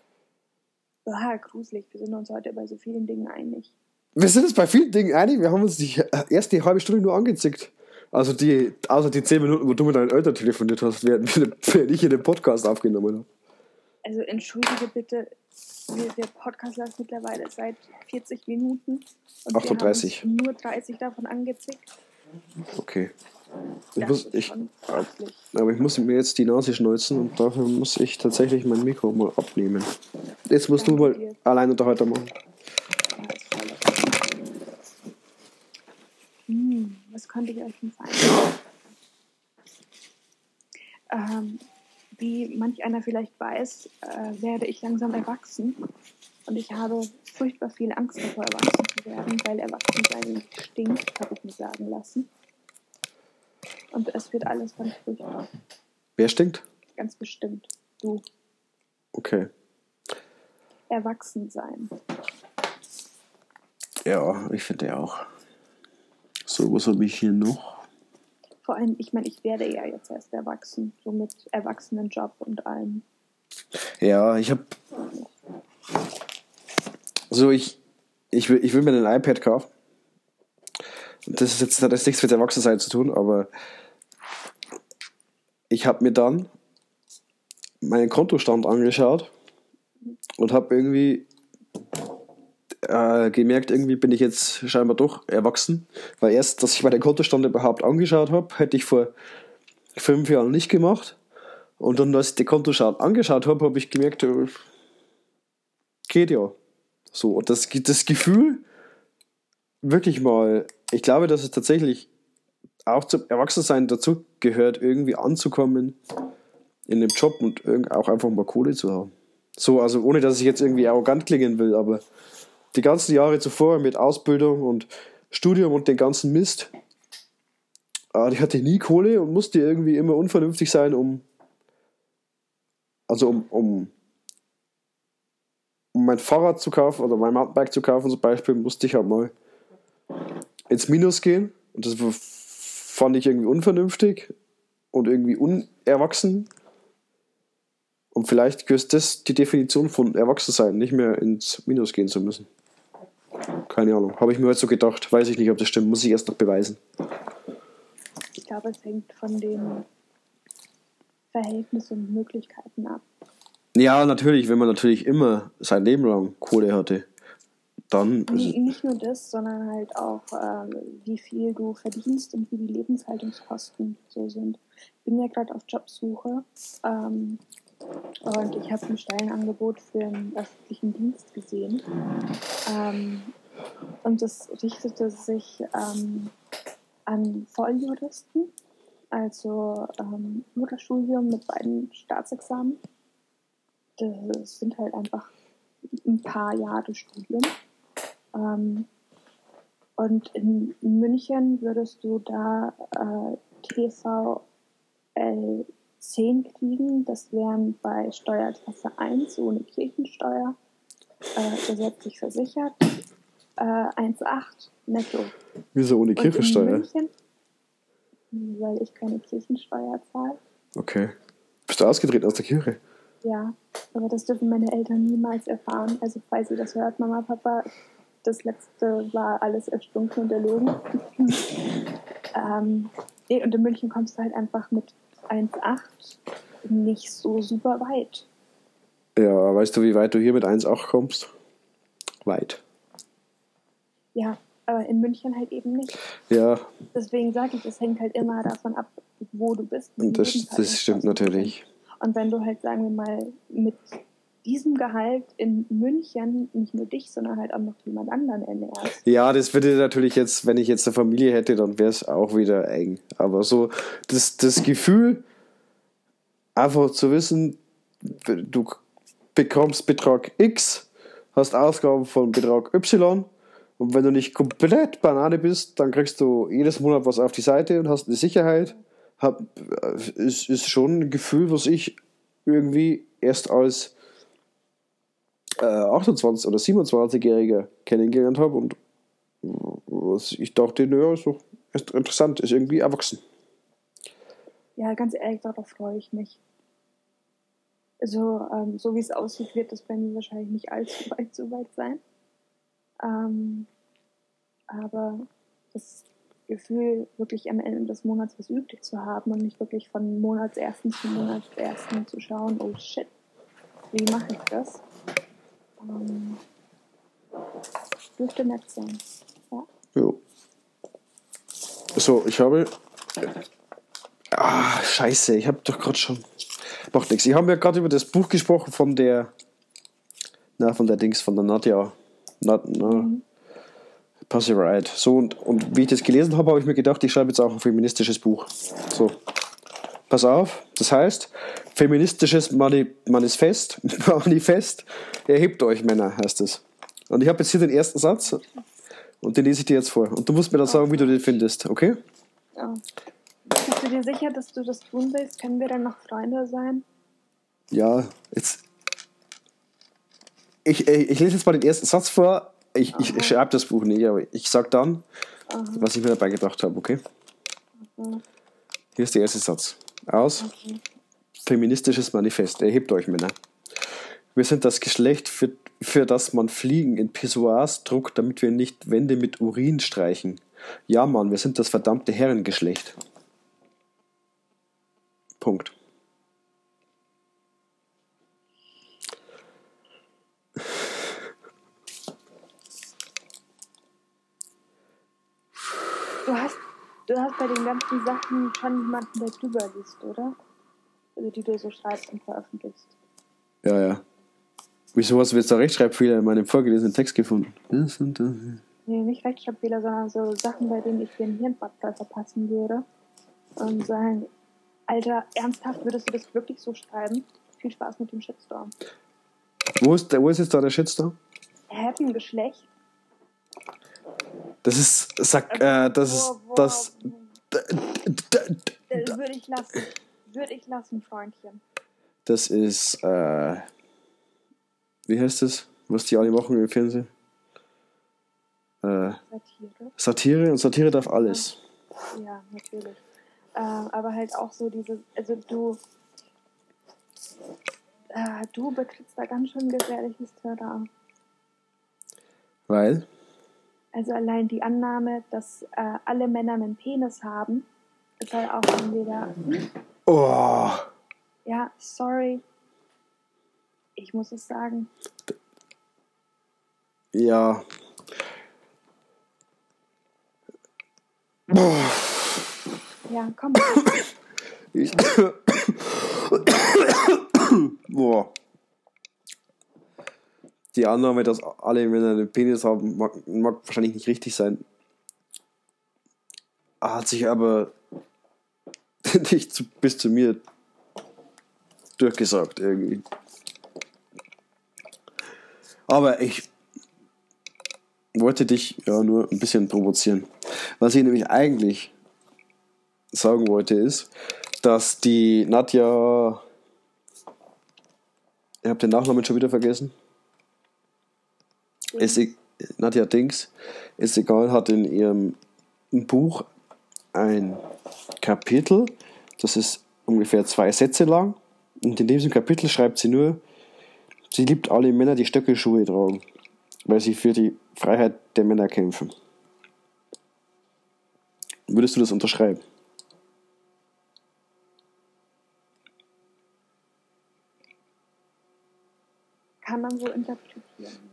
Ah, gruselig. Wir sind uns heute bei so vielen Dingen einig. Wir sind uns bei vielen Dingen einig. Wir haben uns die erste halbe Stunde nur angezickt. Also die, außer die zehn Minuten, wo du mit deinen Eltern telefoniert hast, während während ich hier den Podcast aufgenommen habe. Also entschuldige bitte, wir, der Podcast läuft mittlerweile seit 40 Minuten. Und 38. Wir haben uns nur 30 davon angezickt. Okay. Ich muss, ich, beachtlich. aber ich muss mir jetzt die Nase schneuzen und dafür muss ich tatsächlich mein Mikro mal abnehmen. Jetzt musst du Danke mal dir. allein Unterhalter machen. Hm, was könnte ich euch denn sagen? Ähm, wie manch einer vielleicht weiß, äh, werde ich langsam erwachsen. Und ich habe furchtbar viel Angst davor, erwachsen zu werden, weil Erwachsensein stinkt, habe ich mir sagen lassen. Und es wird alles ganz furchtbar. Wer stinkt? Ganz bestimmt. Du. Okay. Erwachsen sein. Ja, ich finde ja auch. So, was habe ich hier noch? Vor allem, ich meine, ich werde ja jetzt erst erwachsen, so mit Erwachsenenjob und allem. Ja, ich habe. So, ich, ich, will, ich will mir ein iPad kaufen. Das ist jetzt hat jetzt nichts mit Erwachsensein zu tun, aber ich habe mir dann meinen Kontostand angeschaut und habe irgendwie äh, gemerkt, irgendwie bin ich jetzt scheinbar doch erwachsen, weil erst, dass ich meinen Kontostand überhaupt angeschaut habe, hätte ich vor fünf Jahren nicht gemacht. Und dann, als ich den Kontostand angeschaut habe, habe ich gemerkt, äh, geht ja. So, und das, das Gefühl, wirklich mal, ich glaube, dass es tatsächlich auch zum Erwachsensein dazu gehört, irgendwie anzukommen in dem Job und auch einfach mal Kohle zu haben. So, also ohne dass ich jetzt irgendwie arrogant klingen will, aber die ganzen Jahre zuvor mit Ausbildung und Studium und den ganzen Mist, äh, ich hatte nie Kohle und musste irgendwie immer unvernünftig sein, um also um, um, um mein Fahrrad zu kaufen oder mein Mountainbike zu kaufen zum Beispiel, musste ich halt mal ins Minus gehen. Und das fand ich irgendwie unvernünftig und irgendwie unerwachsen. Und vielleicht ist das die Definition von Erwachsensein, nicht mehr ins Minus gehen zu müssen. Keine Ahnung. Habe ich mir heute so gedacht. Weiß ich nicht, ob das stimmt. Muss ich erst noch beweisen. Ich glaube, es hängt von den Verhältnissen und Möglichkeiten ab. Ja, natürlich, wenn man natürlich immer sein Leben lang Kohle hatte. dann. Nee, nicht nur das, sondern halt auch, äh, wie viel du verdienst und wie die Lebenshaltungskosten so sind. Ich bin ja gerade auf Jobsuche ähm, und ich habe ein Stellenangebot für einen öffentlichen Dienst gesehen. Ähm, und das richtete sich ähm, an Volljuristen, also ähm, Mutterstudium mit beiden Staatsexamen. Das sind halt einfach ein paar Jahre Studium. Ähm, und in München würdest du da äh, TVL 10 kriegen. Das wären bei Steuerklasse 1 ohne Kirchensteuer äh, gesetzlich versichert. Äh, 1,8 netto. Wieso ohne Kirchensteuer? Weil ich keine Kirchensteuer zahle. Okay. Bist du ausgetreten aus der Kirche? Ja, aber das dürfen meine Eltern niemals erfahren. Also falls ihr das hört, Mama, Papa, das letzte war alles erstunken und erlogen. ähm, nee, und in München kommst du halt einfach mit 1,8 nicht so super weit. Ja, weißt du, wie weit du hier mit 1,8 kommst? Weit. Ja, aber in München halt eben nicht. Ja, Deswegen sage ich, es hängt halt immer davon ab, wo du bist. das, das stimmt natürlich. Und wenn du halt, sagen wir mal, mit diesem Gehalt in München nicht nur dich, sondern halt auch noch jemand anderen ernährst. Ja, das würde natürlich jetzt, wenn ich jetzt eine Familie hätte, dann wäre es auch wieder eng. Aber so das, das Gefühl, einfach zu wissen, du bekommst Betrag X, hast Ausgaben von Betrag Y und wenn du nicht komplett Banane bist, dann kriegst du jedes Monat was auf die Seite und hast eine Sicherheit. Hab, ist, ist schon ein Gefühl, was ich irgendwie erst als äh, 28 oder 27-Jähriger kennengelernt habe und was ich dachte, naja, ist doch interessant, ist irgendwie erwachsen. Ja, ganz ehrlich, darauf freue ich mich. Also, ähm, so wie es aussieht, wird das bei mir wahrscheinlich nicht allzu weit so weit sein. Ähm, aber das Gefühl, wirklich am Ende des Monats was übrig zu haben und nicht wirklich von Monatsersten zu Monatsersten zu schauen, oh shit, wie mache ich das? Ähm, dürfte nett sein. Ja. Jo. So, ich habe. Ah, scheiße, ich habe doch gerade schon. Macht nichts. Ich habe ja gerade über das Buch gesprochen von der. Na, von der Dings, von der Nadja. Nad, na, Pussy Riot. So, und, und wie ich das gelesen habe, habe ich mir gedacht, ich schreibe jetzt auch ein feministisches Buch. So. Pass auf, das heißt, feministisches Mani Manifest, Manifest, erhebt euch Männer, heißt es. Und ich habe jetzt hier den ersten Satz und den lese ich dir jetzt vor. Und du musst mir dann sagen, wie du den findest, okay? Ja. Bist du dir sicher, dass du das tun willst? Können wir dann noch Freunde sein? Ja, jetzt. Ich, ich, ich lese jetzt mal den ersten Satz vor. Ich, ich, ich schreibe das Buch nicht, aber ich sag dann, was ich mir dabei gedacht habe, okay? Hier ist der erste Satz. Aus. Feministisches Manifest. Erhebt euch, Männer. Wir sind das Geschlecht, für, für das man Fliegen in Pissoirs druckt, damit wir nicht Wände mit Urin streichen. Ja, Mann, wir sind das verdammte Herrengeschlecht. Punkt. Du hast, du hast bei den ganzen Sachen schon jemanden, der drüber liest, oder? Also die du so schreibst und veröffentlichst. Ja, ja. Wieso hast du jetzt da Rechtschreibfehler in meinem vorgelesenen Text gefunden? Das und das. Nee, nicht Rechtschreibfehler, sondern so Sachen, bei denen ich einen Hirnfaktor verpassen würde. Und sagen, Alter, ernsthaft, würdest du das wirklich so schreiben? Viel Spaß mit dem Shitstorm. Wo ist, der, wo ist jetzt da der Shitstorm? Herrengeschlecht? Das ist, sag, äh, das ist, das, Das würde ich lassen. Würde ich lassen, Freundchen. das ist, äh, wie heißt das, was die alle machen im Fernsehen? Äh, Satire. Satire und Satire darf alles. Ja, natürlich. Ähm, aber halt auch so diese, also du, äh, du betrittst da ganz schön gefährliches Terrain. Weil? Also allein die Annahme, dass äh, alle Männer einen Penis haben, ist halt auch schon wieder, Oh, ja, sorry, ich muss es sagen. Ja. Ja, komm. Ich. Boah. Die Annahme, dass alle Männer einen Penis haben, mag, mag wahrscheinlich nicht richtig sein. Hat sich aber nicht zu, bis zu mir durchgesagt irgendwie. Aber ich wollte dich ja nur ein bisschen provozieren. Was ich nämlich eigentlich sagen wollte, ist, dass die Nadja. Ich habe den Nachnamen schon wieder vergessen. Ist, Nadja Dings, ist egal, hat in ihrem Buch ein Kapitel, das ist ungefähr zwei Sätze lang. Und in diesem Kapitel schreibt sie nur, sie liebt alle Männer, die Stöckelschuhe tragen, weil sie für die Freiheit der Männer kämpfen. Würdest du das unterschreiben? Kann man so interpretieren,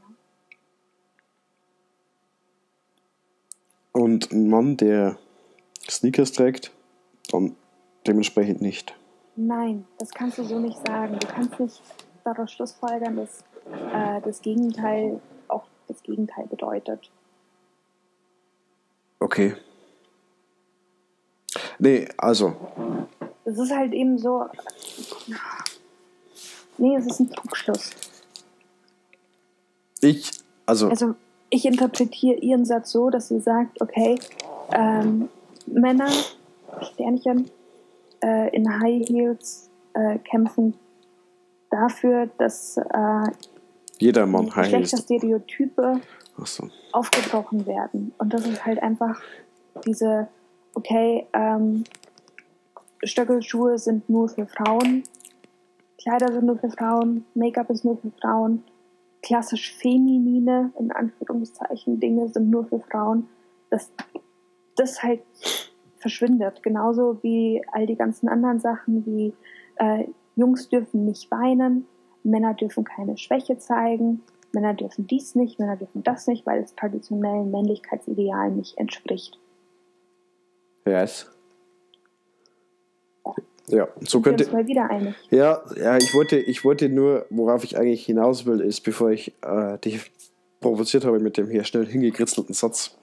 Und ein Mann, der Sneakers trägt, dann dementsprechend nicht. Nein, das kannst du so nicht sagen. Du kannst nicht daraus schlussfolgern, dass äh, das Gegenteil auch das Gegenteil bedeutet. Okay. Nee, also, Es ist halt eben so. Nee, es ist ein Trugschluss. ich, also, Also ich interpretiere ihren Satz so, dass sie sagt, okay, ähm, Männer, Sternchen, äh, in High Heels äh, kämpfen dafür, dass äh, jeder Mann heißt. Geschlechterstereotype Achso. aufgebrochen werden. Und das ist halt einfach diese, okay, ähm, Stöckelschuhe sind nur für Frauen, Kleider sind nur für Frauen, Make-up ist nur für Frauen, klassisch feminine, in Anführungszeichen, Dinge sind nur für Frauen, dass das halt verschwindet. Genauso wie all die ganzen anderen Sachen, wie äh, Jungs dürfen nicht weinen, Männer dürfen keine Schwäche zeigen, Männer dürfen dies nicht, Männer dürfen das nicht, weil es traditionellen Männlichkeitsidealen nicht entspricht. Yes. Ja, so könnte. mal wieder einig. Ja, ja, ich wollte, ich wollte nur, worauf ich eigentlich hinaus will, ist, bevor ich äh, dich provoziert habe mit dem hier schnell hingekritzelten Satz.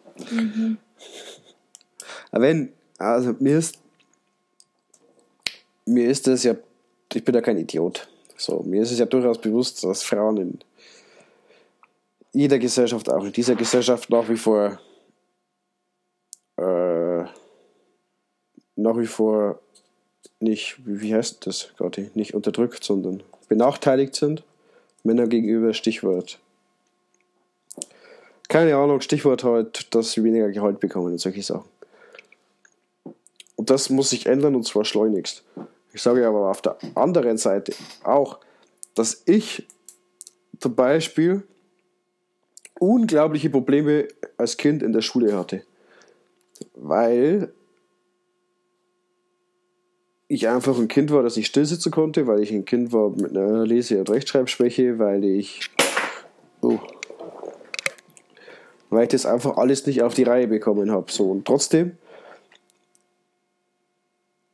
Aber Wenn, also mir ist, mir ist es ja, ich bin ja kein Idiot. So, mir ist es ja durchaus bewusst, dass Frauen in jeder Gesellschaft, auch in dieser Gesellschaft, nach wie vor äh, nach wie vor nicht, wie, heißt das gerade, nicht unterdrückt, sondern benachteiligt sind. Männer gegenüber, Stichwort. Keine Ahnung, Stichwort halt, dass sie weniger Gehalt bekommen und solche Sachen. Und das muss sich ändern und zwar schleunigst. Ich sage aber auf der anderen Seite auch, dass ich zum Beispiel unglaubliche Probleme als Kind in der Schule hatte. Weil ich einfach ein Kind war, das nicht still sitzen konnte, weil ich ein Kind war mit einer Lese- und Rechtschreibschwäche, weil ich. Oh, weil ich das einfach alles nicht auf die Reihe bekommen habe. So, und trotzdem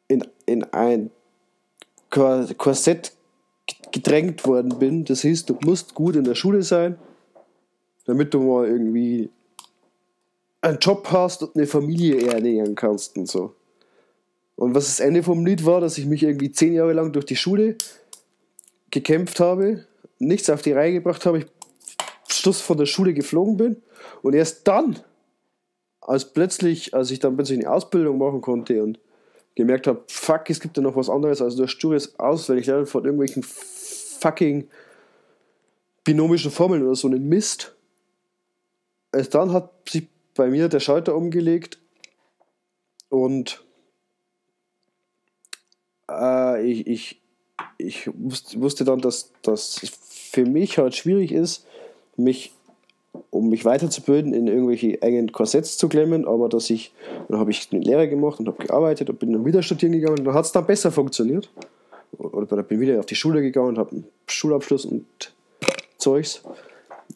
in, in ein Kor- Korsett gedrängt worden bin. Das hieß, du musst gut in der Schule sein, damit du mal irgendwie einen Job hast und eine Familie ernähren kannst und so. Und was das Ende vom Lied war, dass ich mich irgendwie zehn Jahre lang durch die Schule gekämpft habe, nichts auf die Reihe gebracht habe, ich Schluss von der Schule geflogen bin und erst dann, als plötzlich, als ich dann plötzlich eine Ausbildung machen konnte und gemerkt habe, fuck, es gibt ja noch was anderes als nur stures auswendig lernen von irgendwelchen fucking binomischen Formeln oder so einen Mist. Erst dann hat sich bei mir der Schalter umgelegt und äh, ich, ich, ich wusste, dann, dass das für mich halt schwierig ist, mich, um mich weiterzubilden, in irgendwelche engen Korsetts zu klemmen, aber dass ich, dann habe ich eine Lehre gemacht und habe gearbeitet und bin dann wieder studieren gegangen und dann hat es dann besser funktioniert. Oder bin wieder auf die Schule gegangen und habe einen Schulabschluss und Zeugs.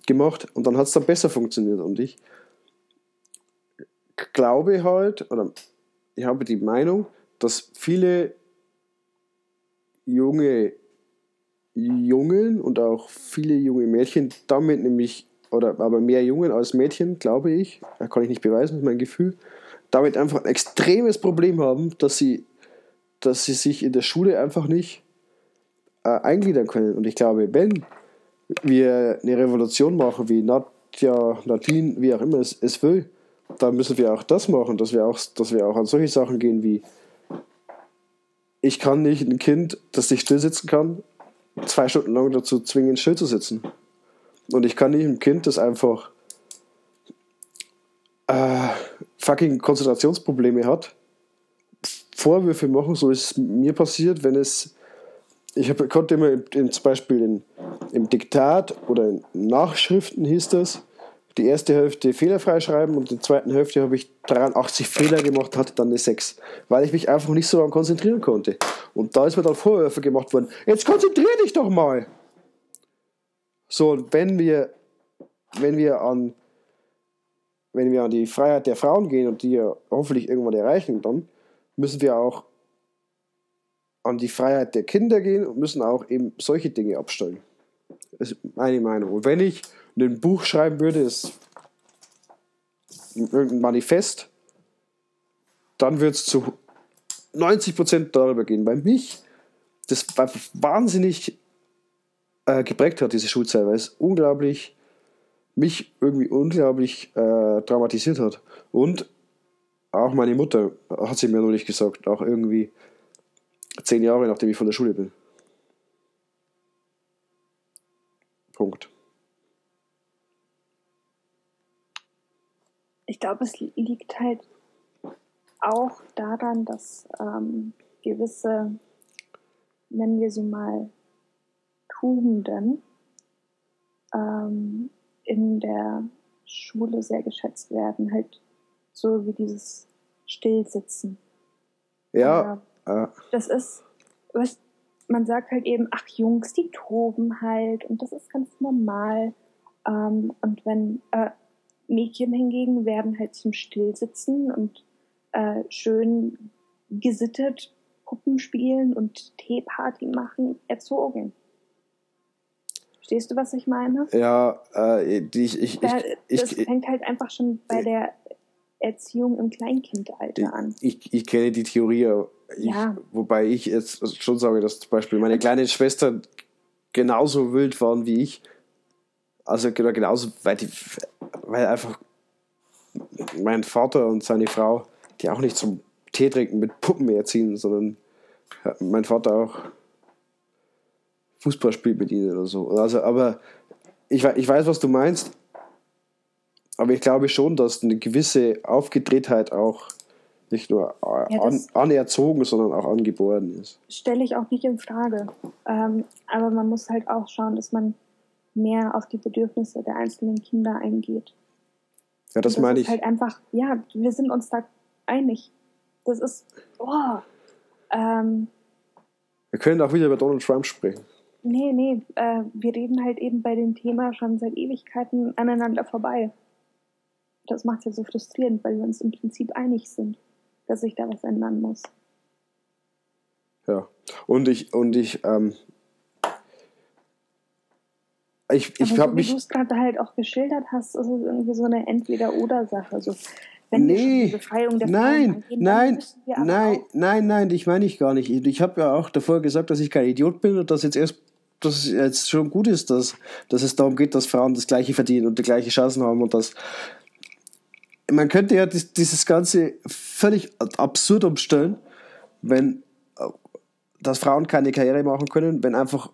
gemacht und dann hat es dann besser funktioniert. Und ich glaube halt, oder ich habe die Meinung, dass viele junge Jungen und auch viele junge Mädchen damit nämlich, oder aber mehr Jungen als Mädchen, glaube ich, kann ich nicht beweisen, ist mein Gefühl, damit einfach ein extremes Problem haben, dass sie, dass sie sich in der Schule einfach nicht äh, eingliedern können. Und ich glaube, wenn wir eine Revolution machen, wie Nadja, Nadine, wie auch immer es, es will, dann müssen wir auch das machen, dass wir auch, dass wir auch an solche Sachen gehen wie ich kann nicht ein Kind, das nicht still sitzen kann, zwei Stunden lang dazu zwingen, still zu sitzen. Und ich kann nicht ein Kind, das einfach äh, fucking Konzentrationsprobleme hat, Vorwürfe machen, so ist es mir passiert, wenn es. Ich hab, konnte immer im, im, zum Beispiel in, im Diktat oder in Nachschriften hieß das, die erste Hälfte fehlerfrei schreiben und in der zweiten Hälfte habe ich 83 Fehler gemacht, hatte dann eine 6, weil ich mich einfach nicht so daran konzentrieren konnte. Und da ist mir dann Vorwürfe gemacht worden, jetzt konzentrier dich doch mal. So, und wenn wir, wenn wir an, wenn wir an die Freiheit der Frauen gehen und die ja hoffentlich irgendwann erreichen, dann müssen wir auch an die Freiheit der Kinder gehen und müssen auch eben solche Dinge abstellen. Das ist meine Meinung. Und wenn ich ein Buch schreiben würde, ist irgendein Manifest, dann wird es zu 90% darüber gehen. Bei mich, das wahnsinnig äh, geprägt hat, diese Schulzeit, weil es unglaublich, mich irgendwie unglaublich äh, traumatisiert hat. Und auch meine Mutter hat sie mir noch nicht gesagt, auch irgendwie zehn Jahre nachdem ich von der Schule bin. Punkt. Ich glaube, es liegt halt auch daran, dass ähm, gewisse, nennen wir sie mal, Tugenden ähm, in der Schule sehr geschätzt werden. Halt so wie dieses Stillsitzen. Ja. Äh, das ist, was, man sagt halt eben, ach Jungs, die toben halt und das ist ganz normal. Ähm, und wenn äh, Mädchen hingegen werden halt zum Stillsitzen und äh, schön gesittet Puppen spielen und Teeparty machen erzogen. Verstehst du, was ich meine? Ja, äh, die, ich, ich, da, ich, das ich, fängt halt einfach schon bei der Erziehung im Kleinkindalter an. Ich, ich kenne die Theorie, ich, Ja. wobei ich jetzt schon sage, dass zum Beispiel meine kleine Schwester genauso wild waren wie ich. Also genau- genauso, weil, die, weil einfach mein Vater und seine Frau, die auch nicht zum Tee trinken mit Puppen erziehen, sondern mein Vater auch Fußball spielt mit ihnen oder so. Also, aber ich, ich weiß, was du meinst. Aber ich glaube schon, dass eine gewisse Aufgedrehtheit auch nicht nur Ja, an, anerzogen, sondern auch angeboren ist. Stelle ich auch nicht in Frage. Ähm, aber man muss halt auch schauen, dass man mehr auf die Bedürfnisse der einzelnen Kinder eingeht. Ja, das Und meine ist ich. halt einfach, ja, wir sind uns da einig. Das ist, boah, ähm, Wir können auch wieder über Donald Trump sprechen. nee, nee, äh, wir reden halt eben bei dem Thema schon seit Ewigkeiten aneinander vorbei. Das macht ja so frustrierend, weil wir uns im Prinzip einig sind, dass sich da was ändern muss. Ja. Und ich, und ich, ähm, ich, ich habe so wie mich. du es gerade halt auch geschildert hast, ist es irgendwie so eine Entweder-Oder-Sache. So, wenn Nee, die Befreiung der nein, angehen, nein, nein, nein, nein, ich meine ich gar nicht. Ich, ich habe ja auch davor gesagt, dass ich kein Idiot bin und dass jetzt erst dass es jetzt schon gut ist, dass, dass es darum geht, dass Frauen das Gleiche verdienen und die gleiche Chancen haben und dass man könnte ja dies, dieses Ganze völlig absurd umstellen, wenn äh, dass Frauen keine Karriere machen können, wenn einfach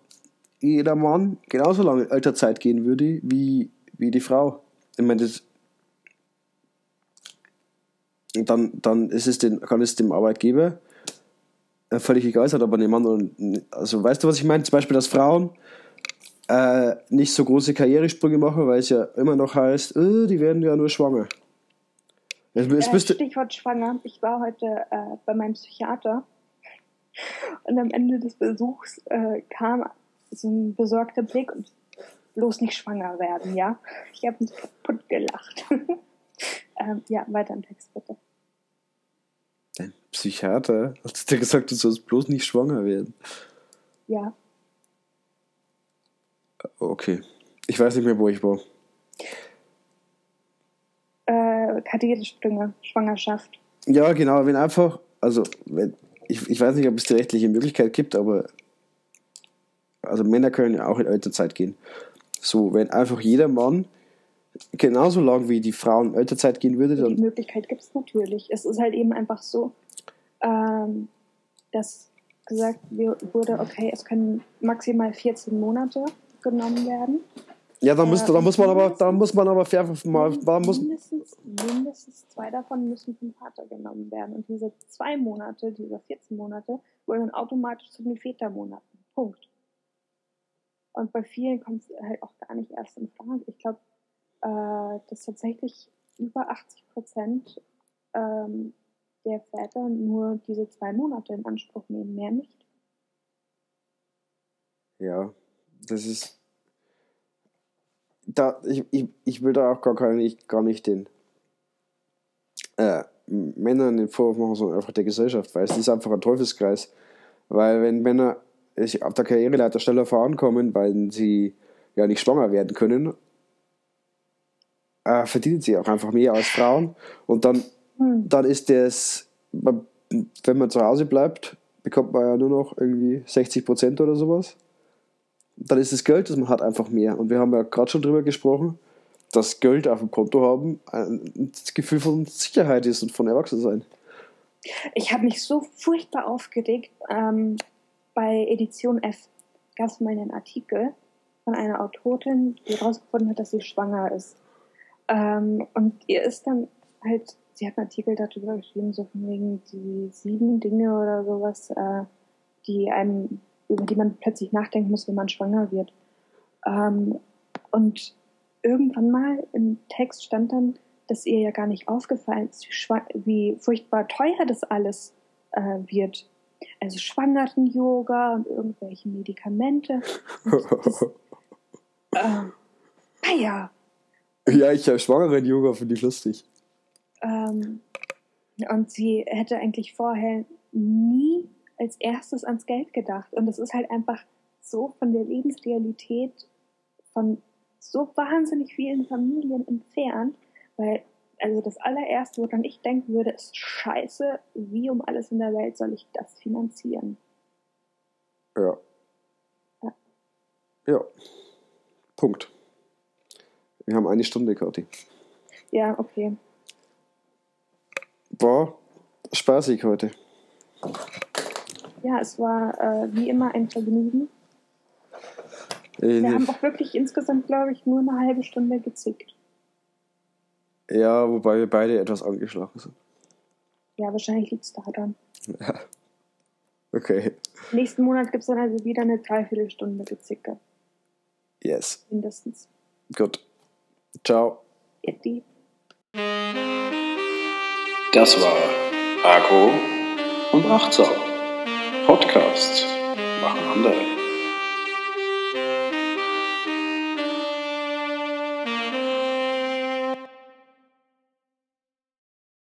jeder Mann genauso lange in Elternzeit gehen würde wie, wie die Frau. Ich meine, das, dann, dann ist es den, kann es dem Arbeitgeber äh, völlig egal sein, ob er einen Mann oder also weißt du, was ich meine? Zum Beispiel, dass Frauen äh, nicht so große Karrieresprünge machen, weil es ja immer noch heißt, äh, die werden ja nur schwanger. Es, es Äh, Stichwort schwanger. Ich war heute äh, bei meinem Psychiater und am Ende des Besuchs äh, kam so ein besorgter Blick und bloß nicht schwanger werden, ja? Ich habe mich kaputt gelacht. ähm, ja, weiter im Text bitte. Dein Psychiater hat dir gesagt, du sollst bloß nicht schwanger werden. Ja, Okay. Ich weiß nicht mehr, wo ich war. äh, Kathetersprünge, Schwangerschaft. Ja, genau, wenn einfach, also wenn, ich, ich weiß nicht, ob es die rechtliche Möglichkeit gibt, aber also Männer können ja auch in Elternzeit gehen. So, wenn einfach jeder Mann genauso lang wie die Frau in Elternzeit gehen würde, Die dann Möglichkeit gibt es natürlich. Es ist halt eben einfach so, ähm, dass gesagt wurde, okay, es können maximal 14 Monate genommen werden. ja, dann, Äh, müsste, dann muss man aber, dann muss man aber fair mal, da muss, mindestens, mindestens zwei davon müssen vom Vater genommen werden. Und diese zwei Monate, diese 14 Monate, wurden dann automatisch zu den Vätermonaten. Punkt. Und bei vielen kommt es halt auch gar nicht erst in Frage. Ich glaube, äh, dass tatsächlich über 80 Prozent ähm, der Väter nur diese zwei Monate in Anspruch nehmen, mehr nicht. Ja, das ist. Da, ich, ich, ich will da auch gar, keine, ich, gar nicht den äh, Männern den Vorwurf machen, sondern einfach der Gesellschaft, weil es ist einfach ein Teufelskreis. Weil wenn Männer sich auf der Karriereleiter schneller vorankommen, weil sie ja nicht schwanger werden können, äh, verdienen sie auch einfach mehr als Frauen. Und dann Hm. dann ist das, wenn man zu Hause bleibt, bekommt man ja nur noch irgendwie 60 Prozent oder sowas. Dann ist das Geld, das man hat, einfach mehr. Und wir haben ja gerade schon drüber gesprochen, dass Geld auf dem Konto haben ein das Gefühl von Sicherheit ist und von Erwachsensein. Ich habe mich so furchtbar aufgeregt. Ähm, bei Edition F gab es mal einen Artikel von einer Autorin, die herausgefunden hat, dass sie schwanger ist. Ähm, und ihr ist dann halt, sie hat einen Artikel darüber geschrieben, so von wegen die sieben Dinge oder sowas, äh, die einem, über die man plötzlich nachdenken muss, wenn man schwanger wird. Ähm, und irgendwann mal im Text stand dann, dass ihr ja gar nicht aufgefallen ist, wie, wie furchtbar teuer das alles äh, wird. Also Schwangeren-Yoga und irgendwelche Medikamente. Äh, ah ja, ja, ich habe schwangeren Yoga, finde ich lustig. ähm, und sie hätte eigentlich vorher nie als erstes ans Geld gedacht. Und das ist halt einfach so von der Lebensrealität von so wahnsinnig vielen Familien entfernt, weil also das allererste, woran ich denken würde, ist scheiße, wie um alles in der Welt soll ich das finanzieren? Ja. Ja. Ja. Punkt. Wir haben eine Stunde, Kathi. Ja, okay. War spaßig heute. Ja, es war äh, wie immer ein Vergnügen. Äh, Wir haben auch wirklich insgesamt, glaube ich, nur eine halbe Stunde gezickt. Ja, wobei wir beide etwas angeschlagen sind. Ja, wahrscheinlich liegt es daran. Okay. Nächsten Monat gibt es dann also wieder eine Dreiviertelstunde Gezicke. Yes. Mindestens. Gut. Ciao. Etti. Das war Agro und Achtsam. Podcasts machen andere.